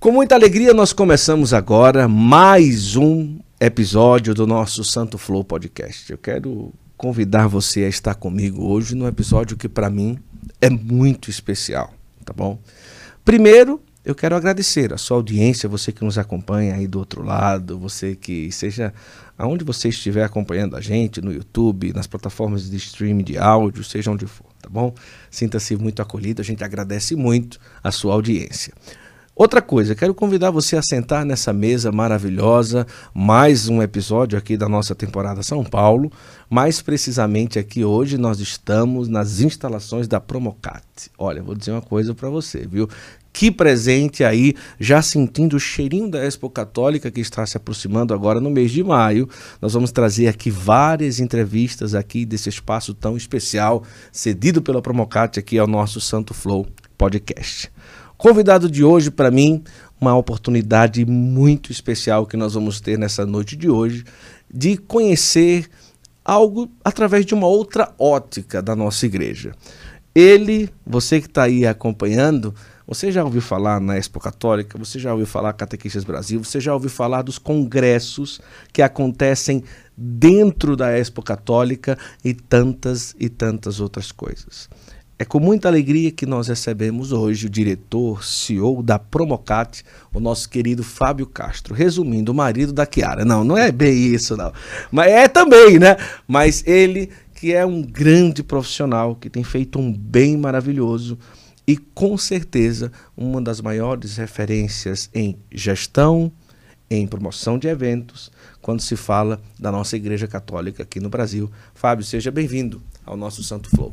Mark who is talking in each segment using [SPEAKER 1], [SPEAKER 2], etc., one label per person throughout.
[SPEAKER 1] Com muita alegria, nós começamos agora mais um episódio do nosso Santo Flow Podcast. Eu quero convidar você a estar comigo hoje num episódio que para mim é muito especial, tá bom? Primeiro, eu quero agradecer a sua audiência, você que nos acompanha aí do outro lado, você que seja aonde você estiver acompanhando a gente, no YouTube, nas plataformas de streaming de áudio, seja onde for, tá bom? Sinta-se muito acolhido, a gente agradece muito a sua audiência. Outra coisa, quero convidar você a sentar nessa mesa maravilhosa, mais um episódio aqui da nossa temporada São Paulo. Mais precisamente aqui hoje nós estamos nas instalações da Promocat. Olha, vou dizer uma coisa para você, viu? Que presente aí, já sentindo o cheirinho da Expo Católica que está se aproximando agora no mês de maio. Nós vamos trazer aqui várias entrevistas aqui desse espaço tão especial, cedido pela Promocat aqui ao nosso Santo Flow Podcast. Convidado de hoje para mim, uma oportunidade muito especial que nós vamos ter nessa noite de hoje, de conhecer algo através de uma outra ótica da nossa igreja. Ele, você que está aí acompanhando, você já ouviu falar na Expo Católica, você já ouviu falar Catequistas Brasil, você já ouviu falar dos congressos que acontecem dentro da Expo Católica e tantas e tantas outras coisas. É com muita alegria que nós recebemos hoje o diretor, CEO da Promocat, o nosso querido Fábio Castro. Resumindo, o marido da Chiara. Não, não é bem isso, não. Mas é também, né? Mas ele que é um grande profissional, que tem feito um bem maravilhoso e com certeza uma das maiores referências em gestão, em promoção de eventos, quando se fala da nossa Igreja Católica aqui no Brasil. Fábio, seja bem-vindo ao nosso Santo Flow.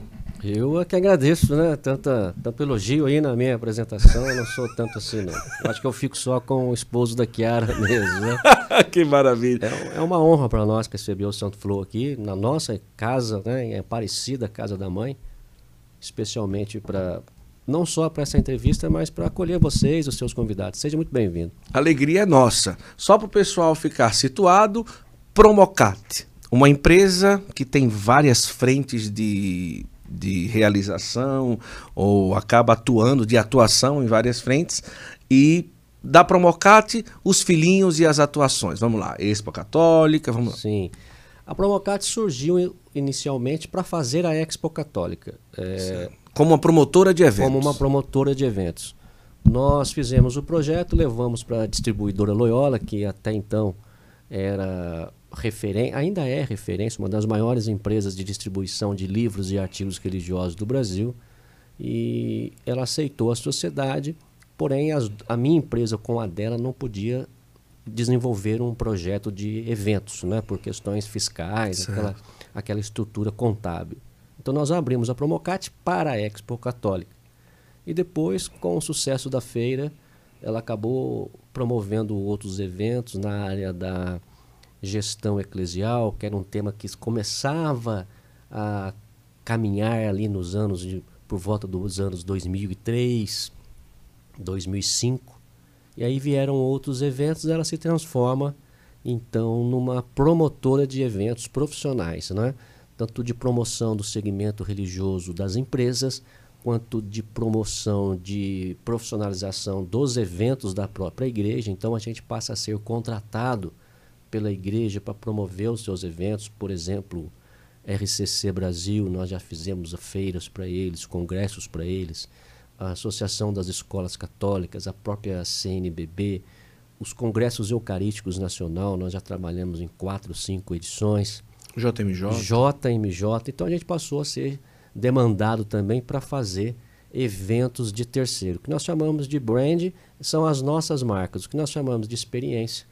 [SPEAKER 2] Eu é que agradeço, né? Tanta, tanto elogio aí na minha apresentação. Eu não sou tanto assim, não. Eu acho que eu fico só com o esposo da Kiara mesmo, né?
[SPEAKER 1] que maravilha.
[SPEAKER 2] É, é uma honra para nós receber o Santo Flor aqui, na nossa casa, né? É parecida casa da mãe. Especialmente para. Não só para essa entrevista, mas para acolher vocês, os seus convidados. Seja muito bem-vindo.
[SPEAKER 1] Alegria é nossa. Só para o pessoal ficar situado, Promocat, uma empresa que tem várias frentes de de realização ou acaba atuando de atuação em várias frentes e da Promocate os filhinhos e as atuações. Vamos lá, Expo Católica, vamos lá.
[SPEAKER 2] Sim. A Promocate surgiu inicialmente para fazer a Expo Católica.
[SPEAKER 1] É, como uma promotora de eventos.
[SPEAKER 2] Como uma promotora de eventos. Nós fizemos o projeto, levamos para a distribuidora Loyola, que até então era referência, ainda é referência, uma das maiores empresas de distribuição de livros e artigos religiosos do Brasil. E ela aceitou a sociedade, porém as, a minha empresa com a dela não podia desenvolver um projeto de eventos, né, por questões fiscais, aquela, aquela estrutura contábil. Então nós abrimos a Promocat para a Expo Católica. E depois, com o sucesso da feira, ela acabou promovendo outros eventos na área da gestão eclesial, que era um tema que começava a caminhar ali nos anos de, por volta dos anos 2003, 2005. E aí vieram outros eventos, ela se transforma então numa promotora de eventos profissionais, né? tanto de promoção do segmento religioso das empresas, quanto de promoção de profissionalização dos eventos da própria igreja. Então a gente passa a ser contratado pela igreja para promover os seus eventos, por exemplo, RCC Brasil, nós já fizemos feiras para eles, congressos para eles, a Associação das Escolas Católicas, a própria CNBB, os congressos eucarísticos nacional, nós já trabalhamos em quatro, cinco edições.
[SPEAKER 1] JMJ.
[SPEAKER 2] JMJ. Então a gente passou a ser demandado também para fazer eventos de terceiro. O que nós chamamos de brand são as nossas marcas. O que nós chamamos de experiência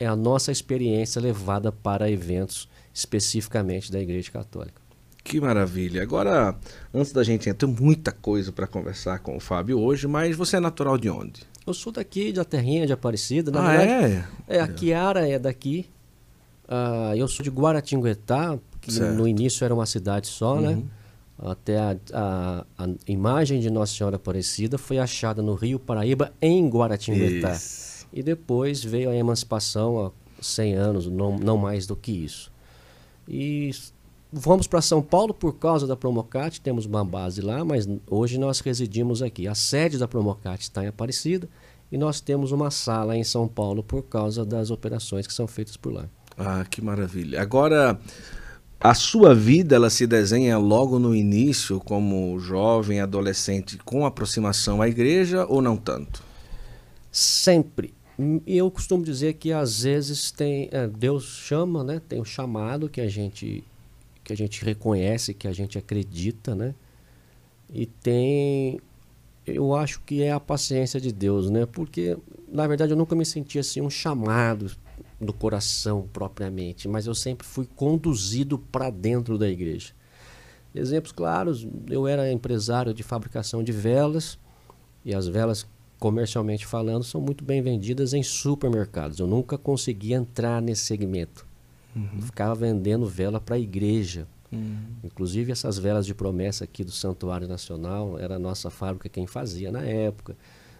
[SPEAKER 2] é a nossa experiência levada para eventos especificamente da Igreja Católica.
[SPEAKER 1] Que maravilha. Agora, antes da gente entrar, tem muita coisa para conversar com o Fábio hoje, mas você é natural de onde?
[SPEAKER 2] Eu sou daqui, da terrinha de Aparecida. Na
[SPEAKER 1] ah,
[SPEAKER 2] verdade, é? é? A Kiara é daqui. Uh, eu sou de Guaratinguetá, que certo. no início era uma cidade só, né? uhum. né? Até a, a, a, imagem de Nossa Senhora Aparecida foi achada no Rio Paraíba, em Guaratinguetá. Isso. E depois veio a emancipação há 100 anos, não, não mais do que isso. E vamos para São Paulo por causa da Promocat, temos uma base lá, mas hoje nós residimos aqui. A sede da Promocat está em Aparecida e nós temos uma sala em São Paulo por causa das operações que são feitas por lá.
[SPEAKER 1] Ah, que maravilha. Agora, a sua vida ela se desenha logo no início, como jovem, adolescente, com aproximação à igreja ou não tanto?
[SPEAKER 2] Sempre. Eu costumo dizer que às vezes tem é, Deus chama, né? Tem um chamado que a gente que a gente reconhece, que a gente acredita, né? E tem eu acho que é a paciência de Deus, né? Porque na verdade eu nunca me senti assim um chamado do coração propriamente, mas eu sempre fui conduzido para dentro da igreja. Exemplos claros, eu era empresário de fabricação de velas e as velas comercialmente falando são muito bem vendidas em supermercados. Eu nunca consegui entrar nesse segmento. Uhum. ficava vendendo vela para a igreja. Uhum. Inclusive essas velas de promessa aqui do Santuário Nacional, era a nossa fábrica quem fazia na época.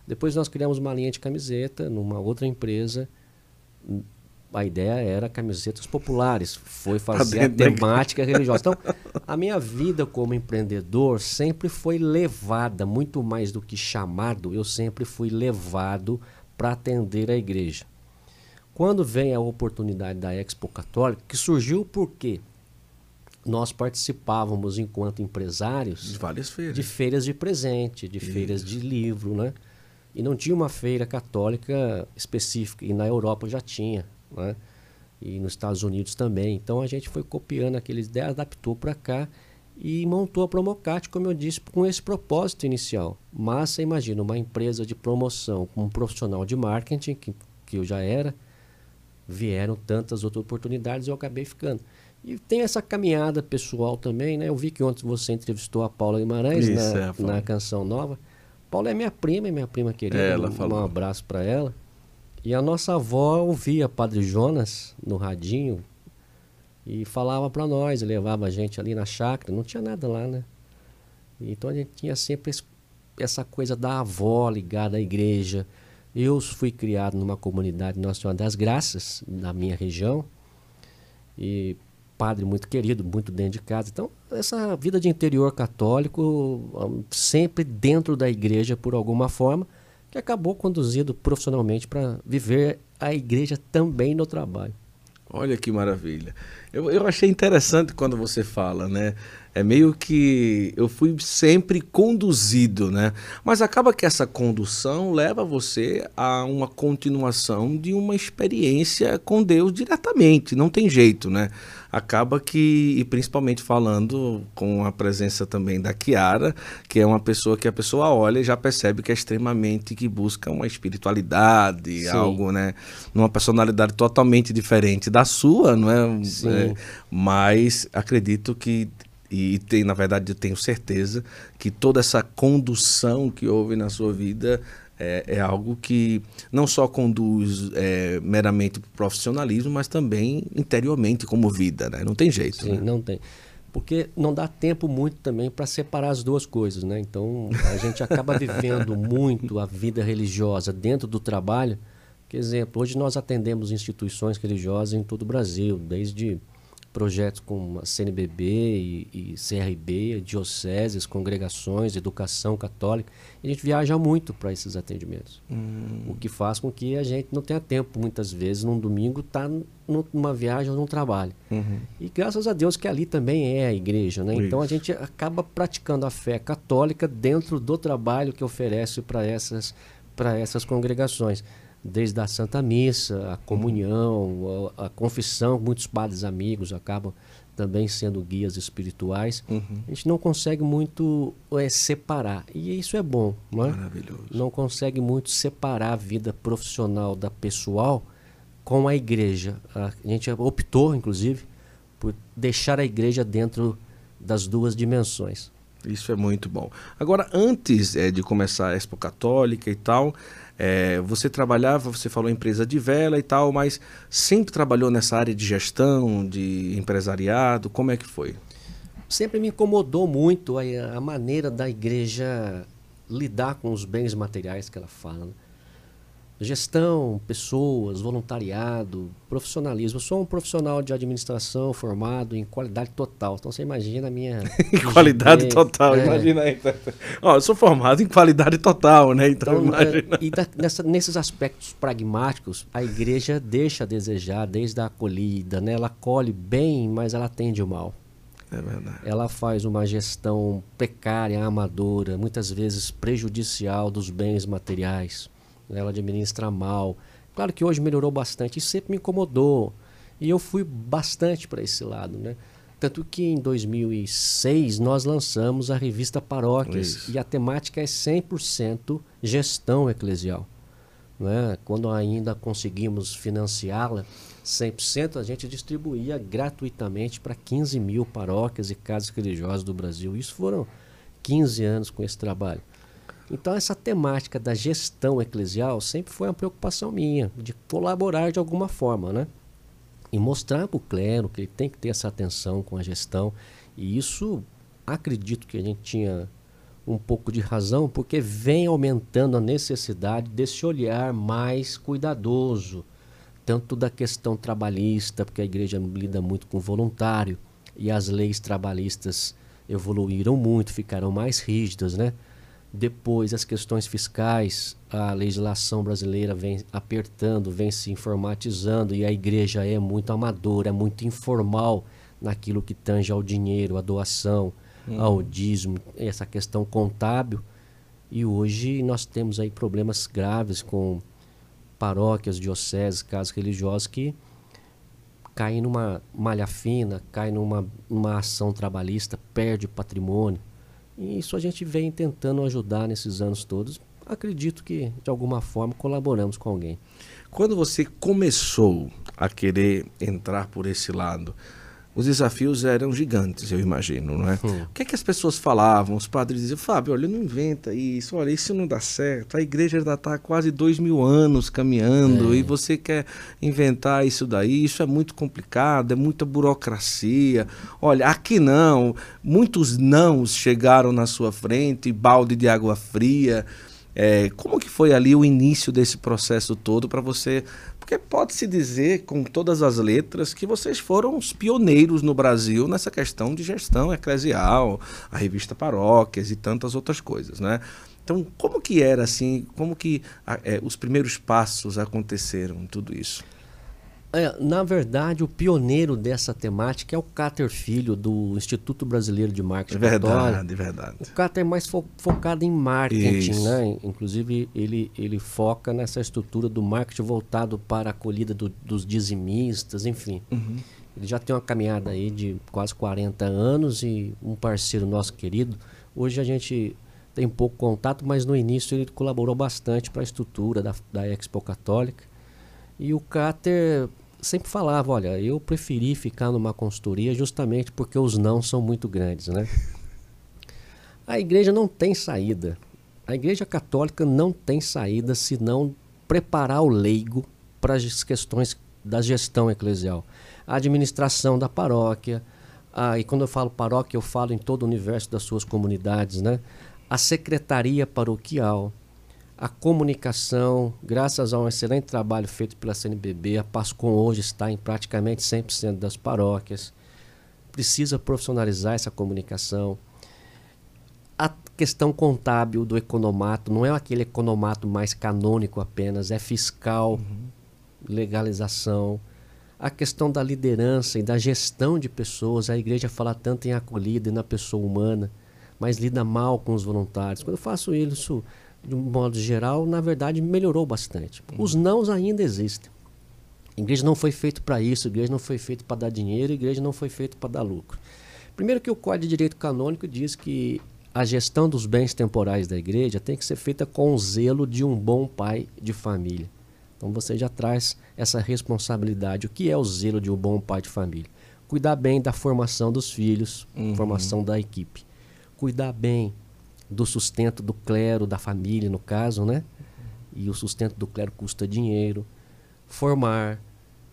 [SPEAKER 2] Depois nós criamos uma linha de camiseta numa outra empresa a ideia era camisetas populares, foi fazer a temática religiosa. Então, a minha vida como empreendedor sempre foi levada, muito mais do que chamado, eu sempre fui levado para atender a igreja. Quando vem a oportunidade da Expo Católica, que surgiu porque nós participávamos enquanto empresários
[SPEAKER 1] de várias feiras,
[SPEAKER 2] de feiras de presente, de Isso. feiras de livro, né? E não tinha uma feira católica específica, e na Europa já tinha né? e nos Estados Unidos também. Então a gente foi copiando aqueles ideias, adaptou para cá e montou a Promocat, como eu disse, com esse propósito inicial. Mas você imagina uma empresa de promoção com um profissional de marketing, que, que eu já era, vieram tantas outras oportunidades e eu acabei ficando. E tem essa caminhada pessoal também, né? Eu vi que ontem você entrevistou a Paula Guimarães Isso, na, é, na canção nova. Paula é minha prima, é minha prima querida. É, ela um, falou. um abraço para ela. E a nossa avó ouvia Padre Jonas no radinho e falava para nós, levava a gente ali na chácara, não tinha nada lá, né? Então a gente tinha sempre essa coisa da avó ligada à igreja. Eu fui criado numa comunidade Nossa Senhora das Graças, na minha região, e padre muito querido, muito dentro de casa. Então, essa vida de interior católico, sempre dentro da igreja por alguma forma, que acabou conduzido profissionalmente para viver a igreja também no trabalho.
[SPEAKER 1] Olha que maravilha. Eu, eu achei interessante quando você fala, né? É meio que eu fui sempre conduzido, né? Mas acaba que essa condução leva você a uma continuação de uma experiência com Deus diretamente, não tem jeito, né? Acaba que, e principalmente falando com a presença também da Kiara, que é uma pessoa que a pessoa olha e já percebe que é extremamente que busca uma espiritualidade, Sim. algo, né? Numa personalidade totalmente diferente da sua, não é? Sim. é mas acredito que e tem, na verdade, eu tenho certeza que toda essa condução que houve na sua vida é, é algo que não só conduz é, meramente para o profissionalismo, mas também interiormente como vida, né? Não tem jeito.
[SPEAKER 2] Sim,
[SPEAKER 1] né?
[SPEAKER 2] não tem. Porque não dá tempo muito também para separar as duas coisas, né? Então a gente acaba vivendo muito a vida religiosa dentro do trabalho. Por exemplo, hoje nós atendemos instituições religiosas em todo o Brasil, desde projetos com a CNBB e, e CRB, dioceses, congregações, educação católica. E a gente viaja muito para esses atendimentos. Hum. O que faz com que a gente não tenha tempo, muitas vezes, num domingo, estar tá numa viagem ou num trabalho. Uhum. E graças a Deus que ali também é a igreja. Né? Então a gente acaba praticando a fé católica dentro do trabalho que oferece para essas, essas congregações desde a Santa Missa, a comunhão, a, a, confissão, muitos padres amigos acabam também sendo guias espirituais. Uhum. A gente não consegue muito é, separar, e isso é bom, não é?
[SPEAKER 1] Maravilhoso.
[SPEAKER 2] Não consegue muito separar a vida profissional da pessoal com a igreja. A gente optou, inclusive, por deixar a igreja dentro das duas dimensões.
[SPEAKER 1] Isso é muito bom. Agora, antes é, de começar a Expo Católica e tal, é, você trabalhava, você falou empresa de vela e tal, mas sempre trabalhou nessa área de gestão, de empresariado? Como é que foi?
[SPEAKER 2] Sempre me incomodou muito a, a maneira da igreja lidar com os bens materiais que ela fala. Gestão, pessoas, voluntariado, profissionalismo. Eu sou um profissional de administração formado em qualidade total. Então você imagina a minha.
[SPEAKER 1] qualidade total, é. imagina aí. Ó, eu sou formado em qualidade total, né? Então, então
[SPEAKER 2] é, e da, nessa, nesses aspectos pragmáticos, a igreja deixa a desejar desde a acolhida, né? Ela acolhe bem, mas ela atende o mal.
[SPEAKER 1] É verdade.
[SPEAKER 2] Ela faz uma gestão precária, amadora, muitas vezes prejudicial dos bens materiais ela administra mal. Claro que hoje melhorou bastante e sempre me incomodou. E eu fui bastante para esse lado, né? Tanto que em 2006 nós lançamos a revista Paróquias Isso. e a temática é 100% gestão eclesial. Né? Quando ainda conseguimos financiá-la 100%, a gente distribuía gratuitamente para 15 mil paróquias e casas religiosas do Brasil. Isso foram 15 anos com esse trabalho. Então, essa temática da gestão eclesial sempre foi uma preocupação minha, de colaborar de alguma forma, né? E mostrar para o clero que ele tem que ter essa atenção com a gestão. E isso, acredito que a gente tinha um pouco de razão, porque vem aumentando a necessidade desse olhar mais cuidadoso, tanto da questão trabalhista, porque a igreja lida muito com voluntário, e as leis trabalhistas evoluíram muito, ficaram mais rígidas, né? Depois, as questões fiscais, a legislação brasileira vem apertando, vem se informatizando e a igreja é muito amadora, é muito informal naquilo que tange ao dinheiro, à doação, uhum. ao dízimo, essa questão contábil. E hoje nós temos aí problemas graves com paróquias, dioceses, casas religiosas que caem numa malha fina, caem numa, numa ação trabalhista, perde patrimônio. E isso a gente vem tentando ajudar nesses anos todos. Acredito que, de alguma forma, colaboramos com alguém.
[SPEAKER 1] Quando você começou a querer entrar por esse lado, os desafios eram gigantes, eu imagino, não é? Hum. O que é que as pessoas falavam? Os padres diziam, Fábio, olha, não inventa isso, olha, isso não dá certo. A igreja já está quase dois mil anos caminhando é. e você quer inventar isso daí, isso é muito complicado, é muita burocracia. Olha, aqui não, muitos nãos chegaram na sua frente, balde de água fria. É, como que foi ali o início desse processo todo para você porque pode-se dizer, com todas as letras, que vocês foram os pioneiros no Brasil nessa questão de gestão eclesial, a revista Paróquias e tantas outras coisas, né? Então, como que era assim, como que é, os primeiros passos aconteceram tudo isso?
[SPEAKER 2] É, na verdade, o pioneiro dessa temática é o Cáter Filho, do Instituto Brasileiro de Marketing.
[SPEAKER 1] É verdade, Católico. verdade.
[SPEAKER 2] O Cáter é mais fo focado em marketing, Isso. né? Inclusive, ele, ele foca nessa estrutura do marketing voltado para a acolhida do, dos dizimistas, enfim. Uhum. Ele já tem uma caminhada aí de quase 40 anos e um parceiro nosso querido. Hoje a gente tem pouco contato, mas no início ele colaborou bastante para a estrutura da, da Expo Católica. E o Cáter sempre falava, olha, eu preferi ficar numa consultoria justamente porque os não são muito grandes, né? A igreja não tem saída. A igreja católica não tem saída se não preparar o leigo para as questões da gestão eclesial. A administração da paróquia, a, e quando eu falo paróquia, eu falo em todo o universo das suas comunidades, né? A secretaria paroquial, a comunicação, graças a um excelente trabalho feito pela CNBB, a Pascom hoje está em praticamente 100% das paróquias. Precisa profissionalizar essa comunicação. A questão contábil do economato não é aquele economato mais canônico apenas, é fiscal, uhum. legalização. A questão da liderança e da gestão de pessoas, a igreja fala tanto em acolhida e na pessoa humana, mas lida mal com os voluntários. Quando eu faço isso de um modo geral, na verdade, melhorou bastante. Uhum. Os nãos ainda existem. A igreja não foi feito para isso, a igreja não foi feita para dar dinheiro, a igreja não foi feita para dar lucro. Primeiro que o Código de Direito Canônico diz que a gestão dos bens temporais da igreja tem que ser feita com o zelo de um bom pai de família. Então você já traz essa responsabilidade. O que é o zelo de um bom pai de família? Cuidar bem da formação dos filhos, uhum. formação da equipe. Cuidar bem do sustento do clero, da família, no caso, né? E o sustento do clero custa dinheiro. Formar,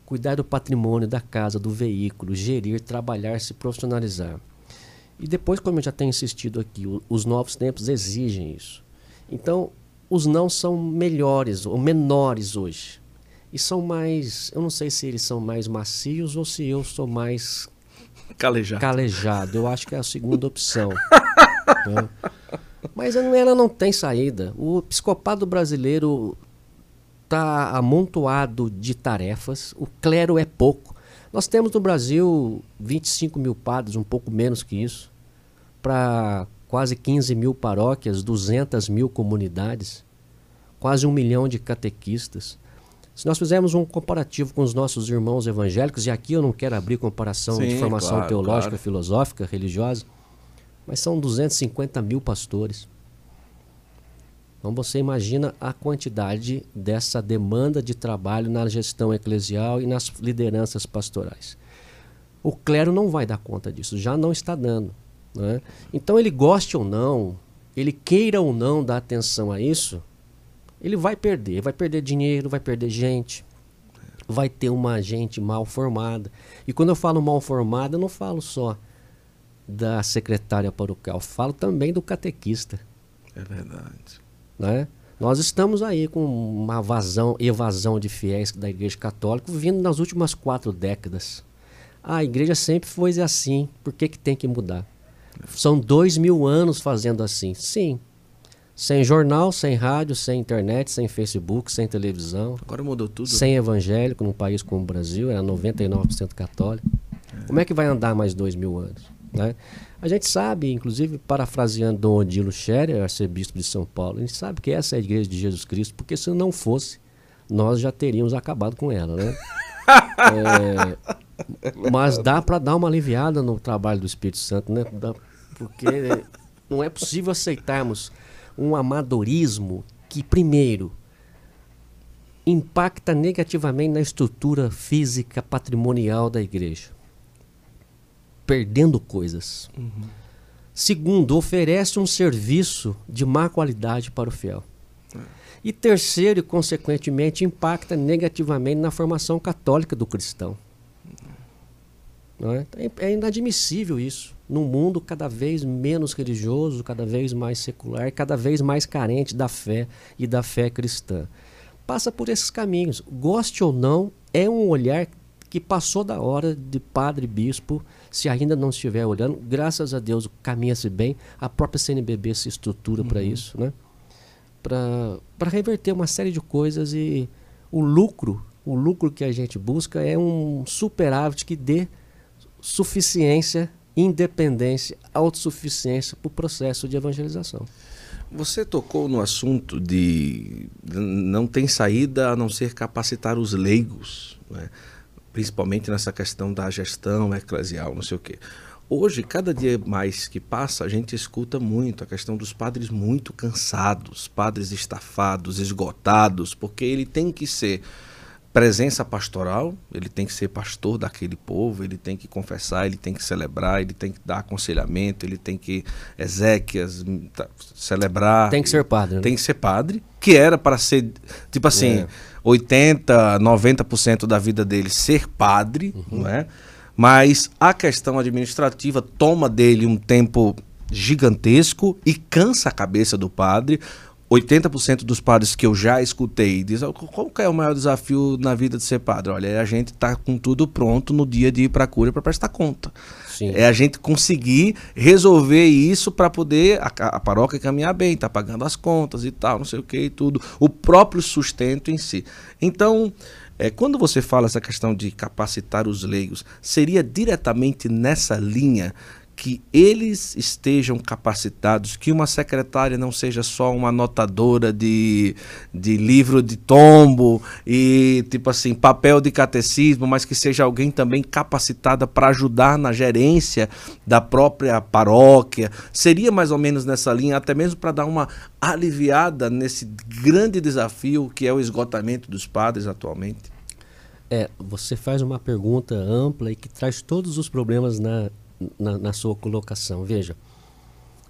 [SPEAKER 2] cuidar do patrimônio da casa, do veículo, gerir, trabalhar, se profissionalizar. E depois, como eu já tenho insistido aqui, os novos tempos exigem isso. Então, os não são melhores ou menores hoje. E são mais, eu não sei se eles são mais macios ou se eu sou mais
[SPEAKER 1] calejado.
[SPEAKER 2] calejado. Eu acho que é a segunda opção. né? Mas ela não tem saída. O psicopado brasileiro está amontoado de tarefas, o clero é pouco. Nós temos no Brasil 25 mil padres, um pouco menos que isso, para quase 15 mil paróquias, 200 mil comunidades, quase um milhão de catequistas. Se nós fizermos um comparativo com os nossos irmãos evangélicos, e aqui eu não quero abrir comparação Sim, de formação claro, teológica, claro. filosófica, religiosa, mas são 250 mil pastores. Então você imagina a quantidade dessa demanda de trabalho na gestão eclesial e nas lideranças pastorais. O clero não vai dar conta disso, já não está dando. Né? Então ele goste ou não, ele queira ou não dar atenção a isso, ele vai perder, vai perder dinheiro, vai perder gente, vai ter uma gente mal formada. E quando eu falo mal formada, eu não falo só da secretária paroquial, falo também do catequista.
[SPEAKER 1] É verdade.
[SPEAKER 2] Né? Nós estamos aí com uma vazão, evasão de fiéis da Igreja Católica vindo nas últimas quatro décadas. a igreja sempre foi assim, por que, que tem que mudar? São dois mil anos fazendo assim. Sim, sem jornal, sem rádio, sem internet, sem Facebook, sem televisão.
[SPEAKER 1] Agora mudou tudo.
[SPEAKER 2] Sem evangélico num país como o Brasil, era 99% católico. É. Como é que vai andar mais dois mil anos? Né? A gente sabe, inclusive, parafraseando Dom Odilo Scherer, arcebispo de São Paulo, a gente sabe que essa é a igreja de Jesus Cristo, porque se não fosse, nós já teríamos acabado com ela. Né? é, mas dá para dar uma aliviada no trabalho do Espírito Santo, né? Porque não é possível aceitarmos um amadorismo que, primeiro, impacta negativamente na estrutura física patrimonial da igreja, perdendo coisas. Uhum. Segundo, oferece um serviço de má qualidade para o fiel. É. E terceiro, e consequentemente, impacta negativamente na formação católica do cristão. Não é? é inadmissível isso. Num mundo cada vez menos religioso, cada vez mais secular, cada vez mais carente da fé e da fé cristã. Passa por esses caminhos. Goste ou não, é um olhar que passou da hora de padre bispo, se ainda não estiver olhando, graças a Deus caminha-se bem, a própria CNBB se estrutura uhum. para isso, né? Para reverter uma série de coisas e o lucro, o lucro que a gente busca é um superávit que dê suficiência, independência, autossuficiência para o processo de evangelização.
[SPEAKER 1] Você tocou no assunto de não tem saída a não ser capacitar os leigos, né? Principalmente nessa questão da gestão eclesial, não sei o quê. Hoje, cada dia mais que passa, a gente escuta muito a questão dos padres muito cansados, padres estafados, esgotados, porque ele tem que ser presença pastoral, ele tem que ser pastor daquele povo, ele tem que confessar, ele tem que celebrar, ele tem que dar aconselhamento, ele tem que exéquias, tá, celebrar.
[SPEAKER 2] Tem que ser padre. Né?
[SPEAKER 1] Tem que ser padre, que era para ser, tipo assim, é. 80, 90% da vida dele ser padre, uhum. não é? Mas a questão administrativa toma dele um tempo gigantesco e cansa a cabeça do padre. 80% dos padres que eu já escutei diz qual é o maior desafio na vida de ser padre? Olha, é a gente tá com tudo pronto no dia de ir para a cura para prestar conta. Sim. É a gente conseguir resolver isso para poder a, a, paróquia caminhar bem, tá pagando as contas e tal, não sei o que e tudo. O próprio sustento em si. Então, é, quando você fala essa questão de capacitar os leigos, seria diretamente nessa linha que eles estejam capacitados, que uma secretária não seja só uma anotadora de, de livro de tombo e, tipo assim, papel de catecismo, mas que seja alguém também capacitada para ajudar na gerência da própria paróquia. Seria mais ou menos nessa linha, até mesmo para dar uma aliviada nesse grande desafio que é o esgotamento dos padres atualmente.
[SPEAKER 2] É, você faz uma pergunta ampla e que traz todos os problemas na na, na sua colocação. Veja,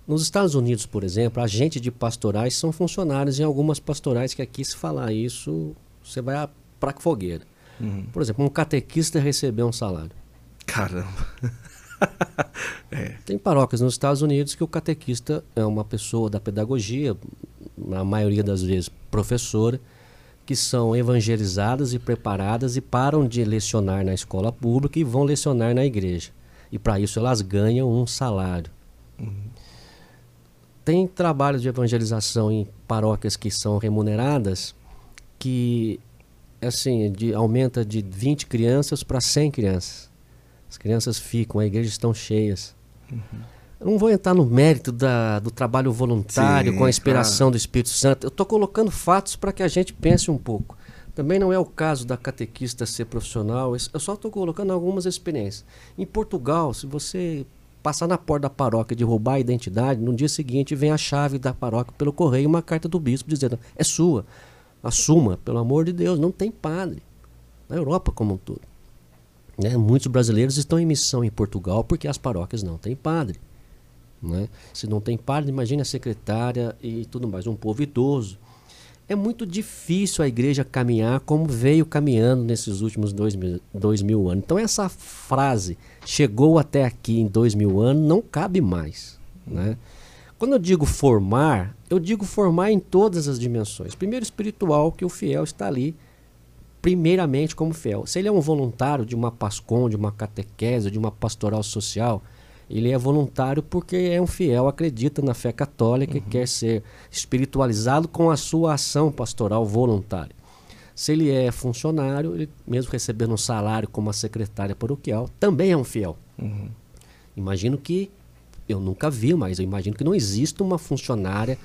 [SPEAKER 2] nos Estados Unidos, por exemplo, agentes de pastorais são funcionários em algumas pastorais que aqui, se falar isso, você vai para a fogueira. Uhum. Por exemplo, um catequista recebeu um salário.
[SPEAKER 1] Caramba!
[SPEAKER 2] é. Tem paróquias nos Estados Unidos que o catequista é uma pessoa da pedagogia, na maioria das vezes professora, que são evangelizadas e preparadas e param de lecionar na escola pública e vão lecionar na igreja. E para isso elas ganham um salário. Uhum. Tem trabalhos de evangelização em paróquias que são remuneradas que assim, de, aumenta de 20 crianças para 100 crianças. As crianças ficam, a igreja estão cheias. Uhum. Eu não vou entrar no mérito da, do trabalho voluntário Sim, com a inspiração do Espírito Santo. Eu estou colocando fatos para que a gente pense um pouco. Também não é o caso da catequista ser profissional, eu só estou colocando algumas experiências. Em Portugal, se você passar na porta da paróquia de roubar a identidade, no dia seguinte vem a chave da paróquia pelo correio e uma carta do bispo dizendo: é sua, assuma, pelo amor de Deus, não tem padre. Na Europa como um todo. Né? Muitos brasileiros estão em missão em Portugal porque as paróquias não têm padre. Né? Se não tem padre, imagine a secretária e tudo mais, um povo idoso. É muito difícil a igreja caminhar como veio caminhando nesses últimos dois mil, dois mil anos. Então, essa frase, chegou até aqui em dois mil anos, não cabe mais. Né? Quando eu digo formar, eu digo formar em todas as dimensões. Primeiro, espiritual, que o fiel está ali, primeiramente como fiel. Se ele é um voluntário de uma PASCOM, de uma catequese, de uma pastoral social, ele é voluntário porque é um fiel, acredita na fé católica uhum. e quer ser espiritualizado com a sua ação pastoral voluntária. Se ele é funcionário, ele, mesmo recebendo um salário como a secretária paroquial, também é um fiel. Uhum. Imagino que, eu nunca vi, mas eu imagino que não exista uma funcionária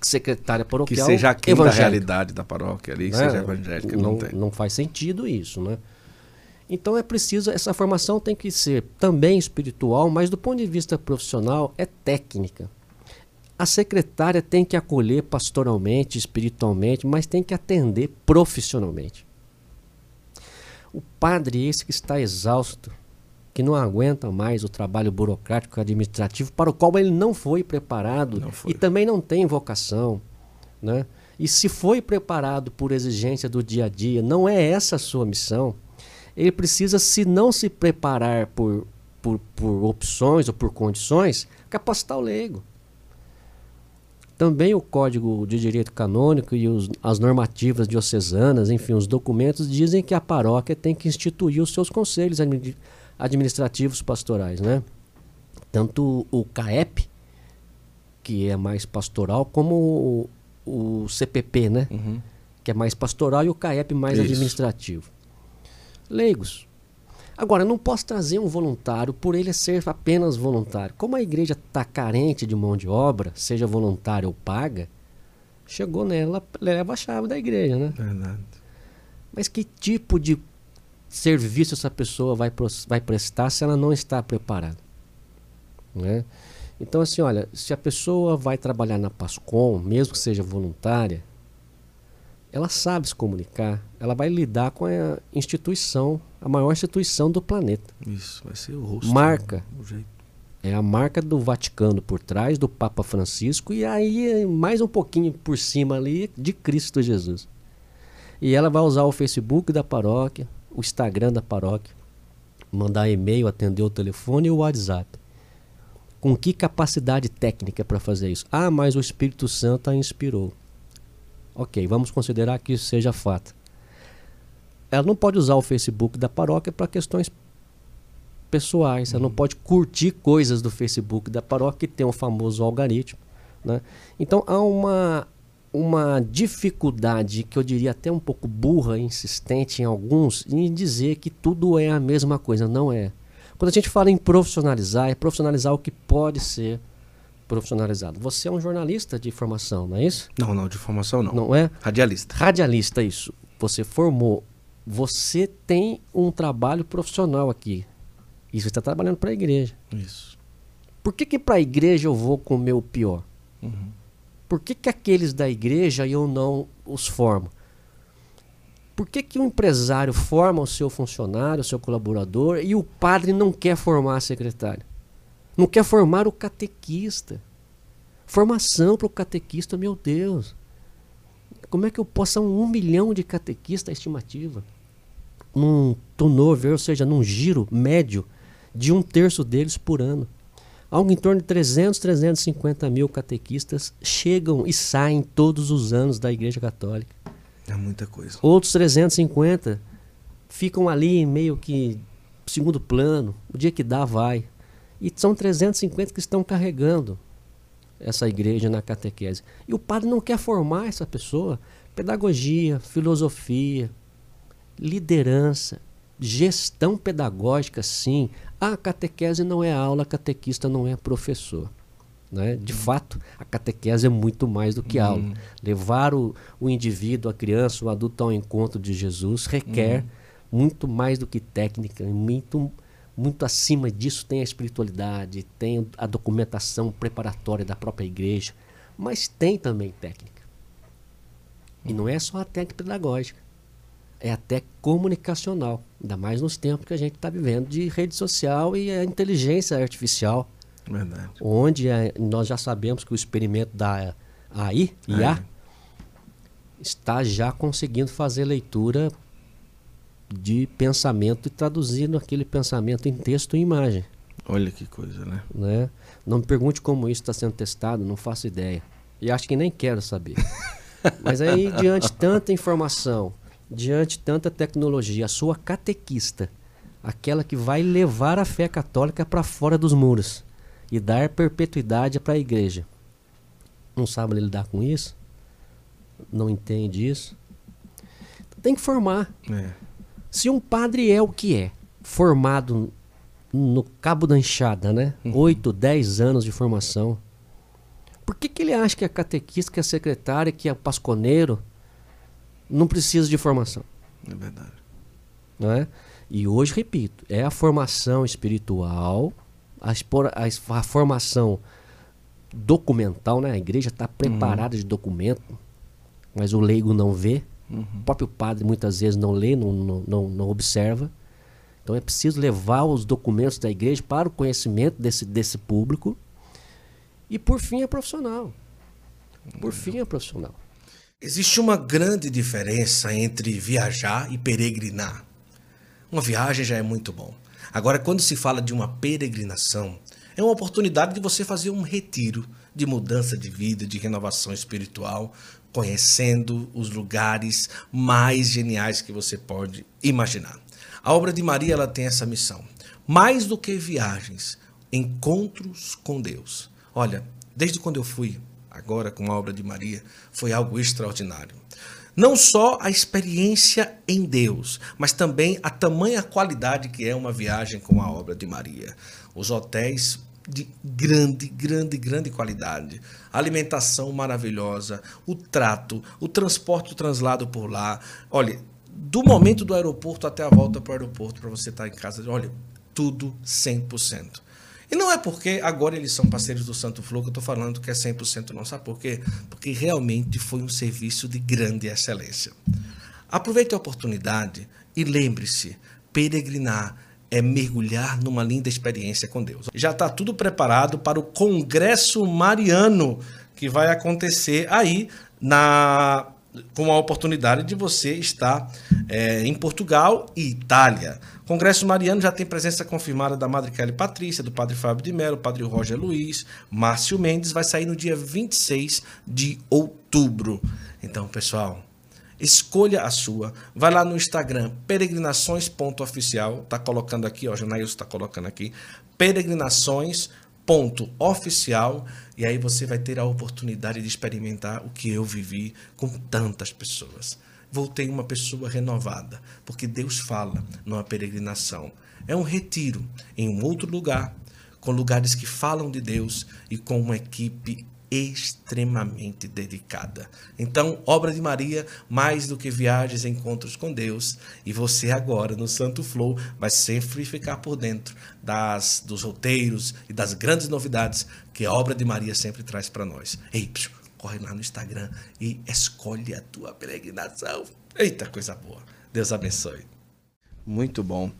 [SPEAKER 2] secretária paroquial
[SPEAKER 1] que seja da realidade da paróquia ali,
[SPEAKER 2] né?
[SPEAKER 1] seja evangélica,
[SPEAKER 2] não,
[SPEAKER 1] não tem.
[SPEAKER 2] Não faz sentido isso, né? Então é preciso, essa formação tem que ser também espiritual, mas do ponto de vista profissional é técnica. A secretária tem que acolher pastoralmente, espiritualmente, mas tem que atender profissionalmente. O padre, esse que está exausto, que não aguenta mais o trabalho burocrático administrativo para o qual ele não foi preparado não foi. e também não tem vocação, né? E se foi preparado por exigência do dia a dia, não é essa a sua missão ele precisa, se não se preparar por, por, por opções ou por condições, capacitar o leigo. Também o Código de Direito Canônico e os, as normativas diocesanas, enfim, os documentos dizem que a paróquia tem que instituir os seus conselhos administrativos pastorais, né? Tanto o CAEP, que é mais pastoral, como o, o CPP, né? Uhum. Que é mais pastoral e o CAEP mais Isso. administrativo leigos. Agora, não posso trazer um voluntário por ele ser apenas voluntário. Como a igreja está carente de mão de obra, seja voluntária ou paga, chegou nela, leva a chave da igreja, né? Verdade. Mas que tipo de serviço essa pessoa vai, vai prestar se ela não está preparada? Né? Então, assim, olha, se a pessoa vai trabalhar na PASCOM, mesmo que seja voluntária, ela sabe se comunicar, ela vai lidar com a instituição, a maior instituição do planeta.
[SPEAKER 1] Isso, vai ser o rosto.
[SPEAKER 2] Marca. Né? É a marca do Vaticano por trás, do Papa Francisco, e aí mais um pouquinho por cima ali de Cristo Jesus. E ela vai usar o Facebook da paróquia, o Instagram da paróquia, mandar e-mail, atender o telefone e o WhatsApp. Com que capacidade técnica para fazer isso? Ah, mas o Espírito Santo a inspirou. Ok, vamos considerar que isso seja fato. Ela não pode usar o Facebook da paróquia para questões pessoais. Uhum. Ela não uhum. pode curtir coisas do Facebook da paróquia que tem o famoso algoritmo. Né? Então há uma, uma dificuldade que eu diria até um pouco burra, insistente em alguns, em dizer que tudo é a mesma coisa. Não é. Quando a gente fala em profissionalizar, é profissionalizar o que pode ser profissionalizado. Você é um jornalista de formação, não é isso?
[SPEAKER 1] Não, não, de formação não.
[SPEAKER 2] Não é?
[SPEAKER 1] Radialista.
[SPEAKER 2] Radialista, isso. Você formou. Você tem um trabalho profissional aqui. E você está trabalhando para a igreja.
[SPEAKER 1] Isso.
[SPEAKER 2] Por que, que para a igreja eu vou com o meu pior? Uhum. Por que, que aqueles da igreja eu não os formo? Por que, que o empresário forma o seu funcionário, o seu colaborador, e o padre não quer formar a secretária? Não quer formar o catequista. Formação para o catequista, meu Deus. Como é que eu posso um, um milhão de catequistas a estimativa? Num turnover, ou seja, num giro médio de um terço deles por ano. Algo em torno de 300, 350 mil catequistas chegam e saem todos os anos da Igreja Católica.
[SPEAKER 1] É muita coisa.
[SPEAKER 2] Outros 350 ficam ali meio que segundo plano. O dia que dá, vai. E são 350 que estão carregando essa igreja na catequese. E o padre não quer formar essa pessoa. Pedagogia, filosofia, liderança, gestão pedagógica, sim. A catequese não é aula, a catequista não é professor. Né? De fato, a catequese é muito mais do que aula. Hum. Levar o, o indivíduo, a criança, o adulto ao encontro de Jesus requer hum. muito mais do que técnica, muito, muito acima disso tem a espiritualidade, tem a documentação preparatória da própria igreja, mas tem também técnica. E não é só a técnica pedagógica é até comunicacional, ainda mais nos tempos que a gente está vivendo de rede social e a inteligência artificial.
[SPEAKER 1] Verdade.
[SPEAKER 2] Onde é, nós já sabemos que o experimento da AI, IA, é. está já conseguindo fazer leitura de pensamento e traduzindo aquele pensamento em texto e imagem.
[SPEAKER 1] Olha que coisa, né?
[SPEAKER 2] né? Não me pergunte como isso está sendo testado, não faço ideia. E acho que nem quero saber. Mas aí, diante tanta informação, diante tanta tecnologia, a sua catequista, aquela que vai levar a fé católica para fora dos muros e dar perpetuidade para a igreja. Não sabe lidar com isso? Não entende isso? Tem que formar. É. Se um padre é o que é, formado no cabo da enxada, né? Uhum. 8, 10 anos de formação. Por que, que ele acha que a catequista, que a secretária, que é pasconeiro, não precisa de formação.
[SPEAKER 1] É verdade.
[SPEAKER 2] Não é? E hoje, repito, é a formação espiritual, a, a, a formação documental, né? A igreja está preparada uhum. de documento, mas o leigo não vê. Uhum. O próprio padre muitas vezes não lê, não, não, não, não, observa. Então é preciso levar os documentos da igreja para o conhecimento desse, desse público. E por fim é profissional. Por fim é profissional.
[SPEAKER 1] Existe uma grande diferença entre viajar e peregrinar. Uma viagem já é muito bom. Agora, quando se fala de uma peregrinação, é uma oportunidade de você fazer um retiro de mudança de vida, de renovação espiritual, conhecendo os lugares mais geniais que você pode imaginar. A obra de Maria ela tem essa missão. Mais do que viagens, encontros com Deus. Olha, desde quando eu fui agora com a obra de Maria, foi algo extraordinário. Não só a experiência em Deus, mas também a tamanha qualidade que é uma viagem com a obra de Maria. Os hotéis de grande, grande, grande qualidade. Alimentação maravilhosa, o trato, o transporte, o translado por lá. Olha, do momento do aeroporto até a volta para o aeroporto, para você estar em casa, olha, tudo 100%. E não é porque agora eles são parceiros do Santo Flor que eu estou falando que é 100% não. Sabe por quê? Porque realmente foi um serviço de grande excelência. Aproveite a oportunidade e lembre-se, peregrinar é mergulhar numa linda experiência com Deus. Já está tudo preparado para o Congresso Mariano que vai acontecer aí na com a oportunidade de você estar é, em Portugal e Itália. Congresso Mariano já tem presença confirmada da Madre Kelly Patrícia, do Padre Fábio de Mello, Padre Roger Luiz, Márcio Mendes, vai sair no dia 26 de outubro. Então, pessoal, escolha a sua. Vai lá no Instagram, peregrinações.oficial, tá colocando aqui, ó, Janaílson está colocando aqui, peregrinações.oficial, e aí você vai ter a oportunidade de experimentar o que eu vivi com tantas pessoas voltei uma pessoa renovada, porque Deus fala numa peregrinação. É um retiro em um outro lugar, com lugares que falam de Deus e com uma equipe extremamente dedicada. Então, obra de Maria, mais do que viagens encontros com Deus, e você agora no Santo Flow vai sempre ficar por dentro das dos roteiros e das grandes novidades que a obra de Maria sempre traz para nós. Ei, psiu, corre lá no Instagram e escolhe a tua peregrinação. Eita, coisa boa. Deus abençoe. Muito bom.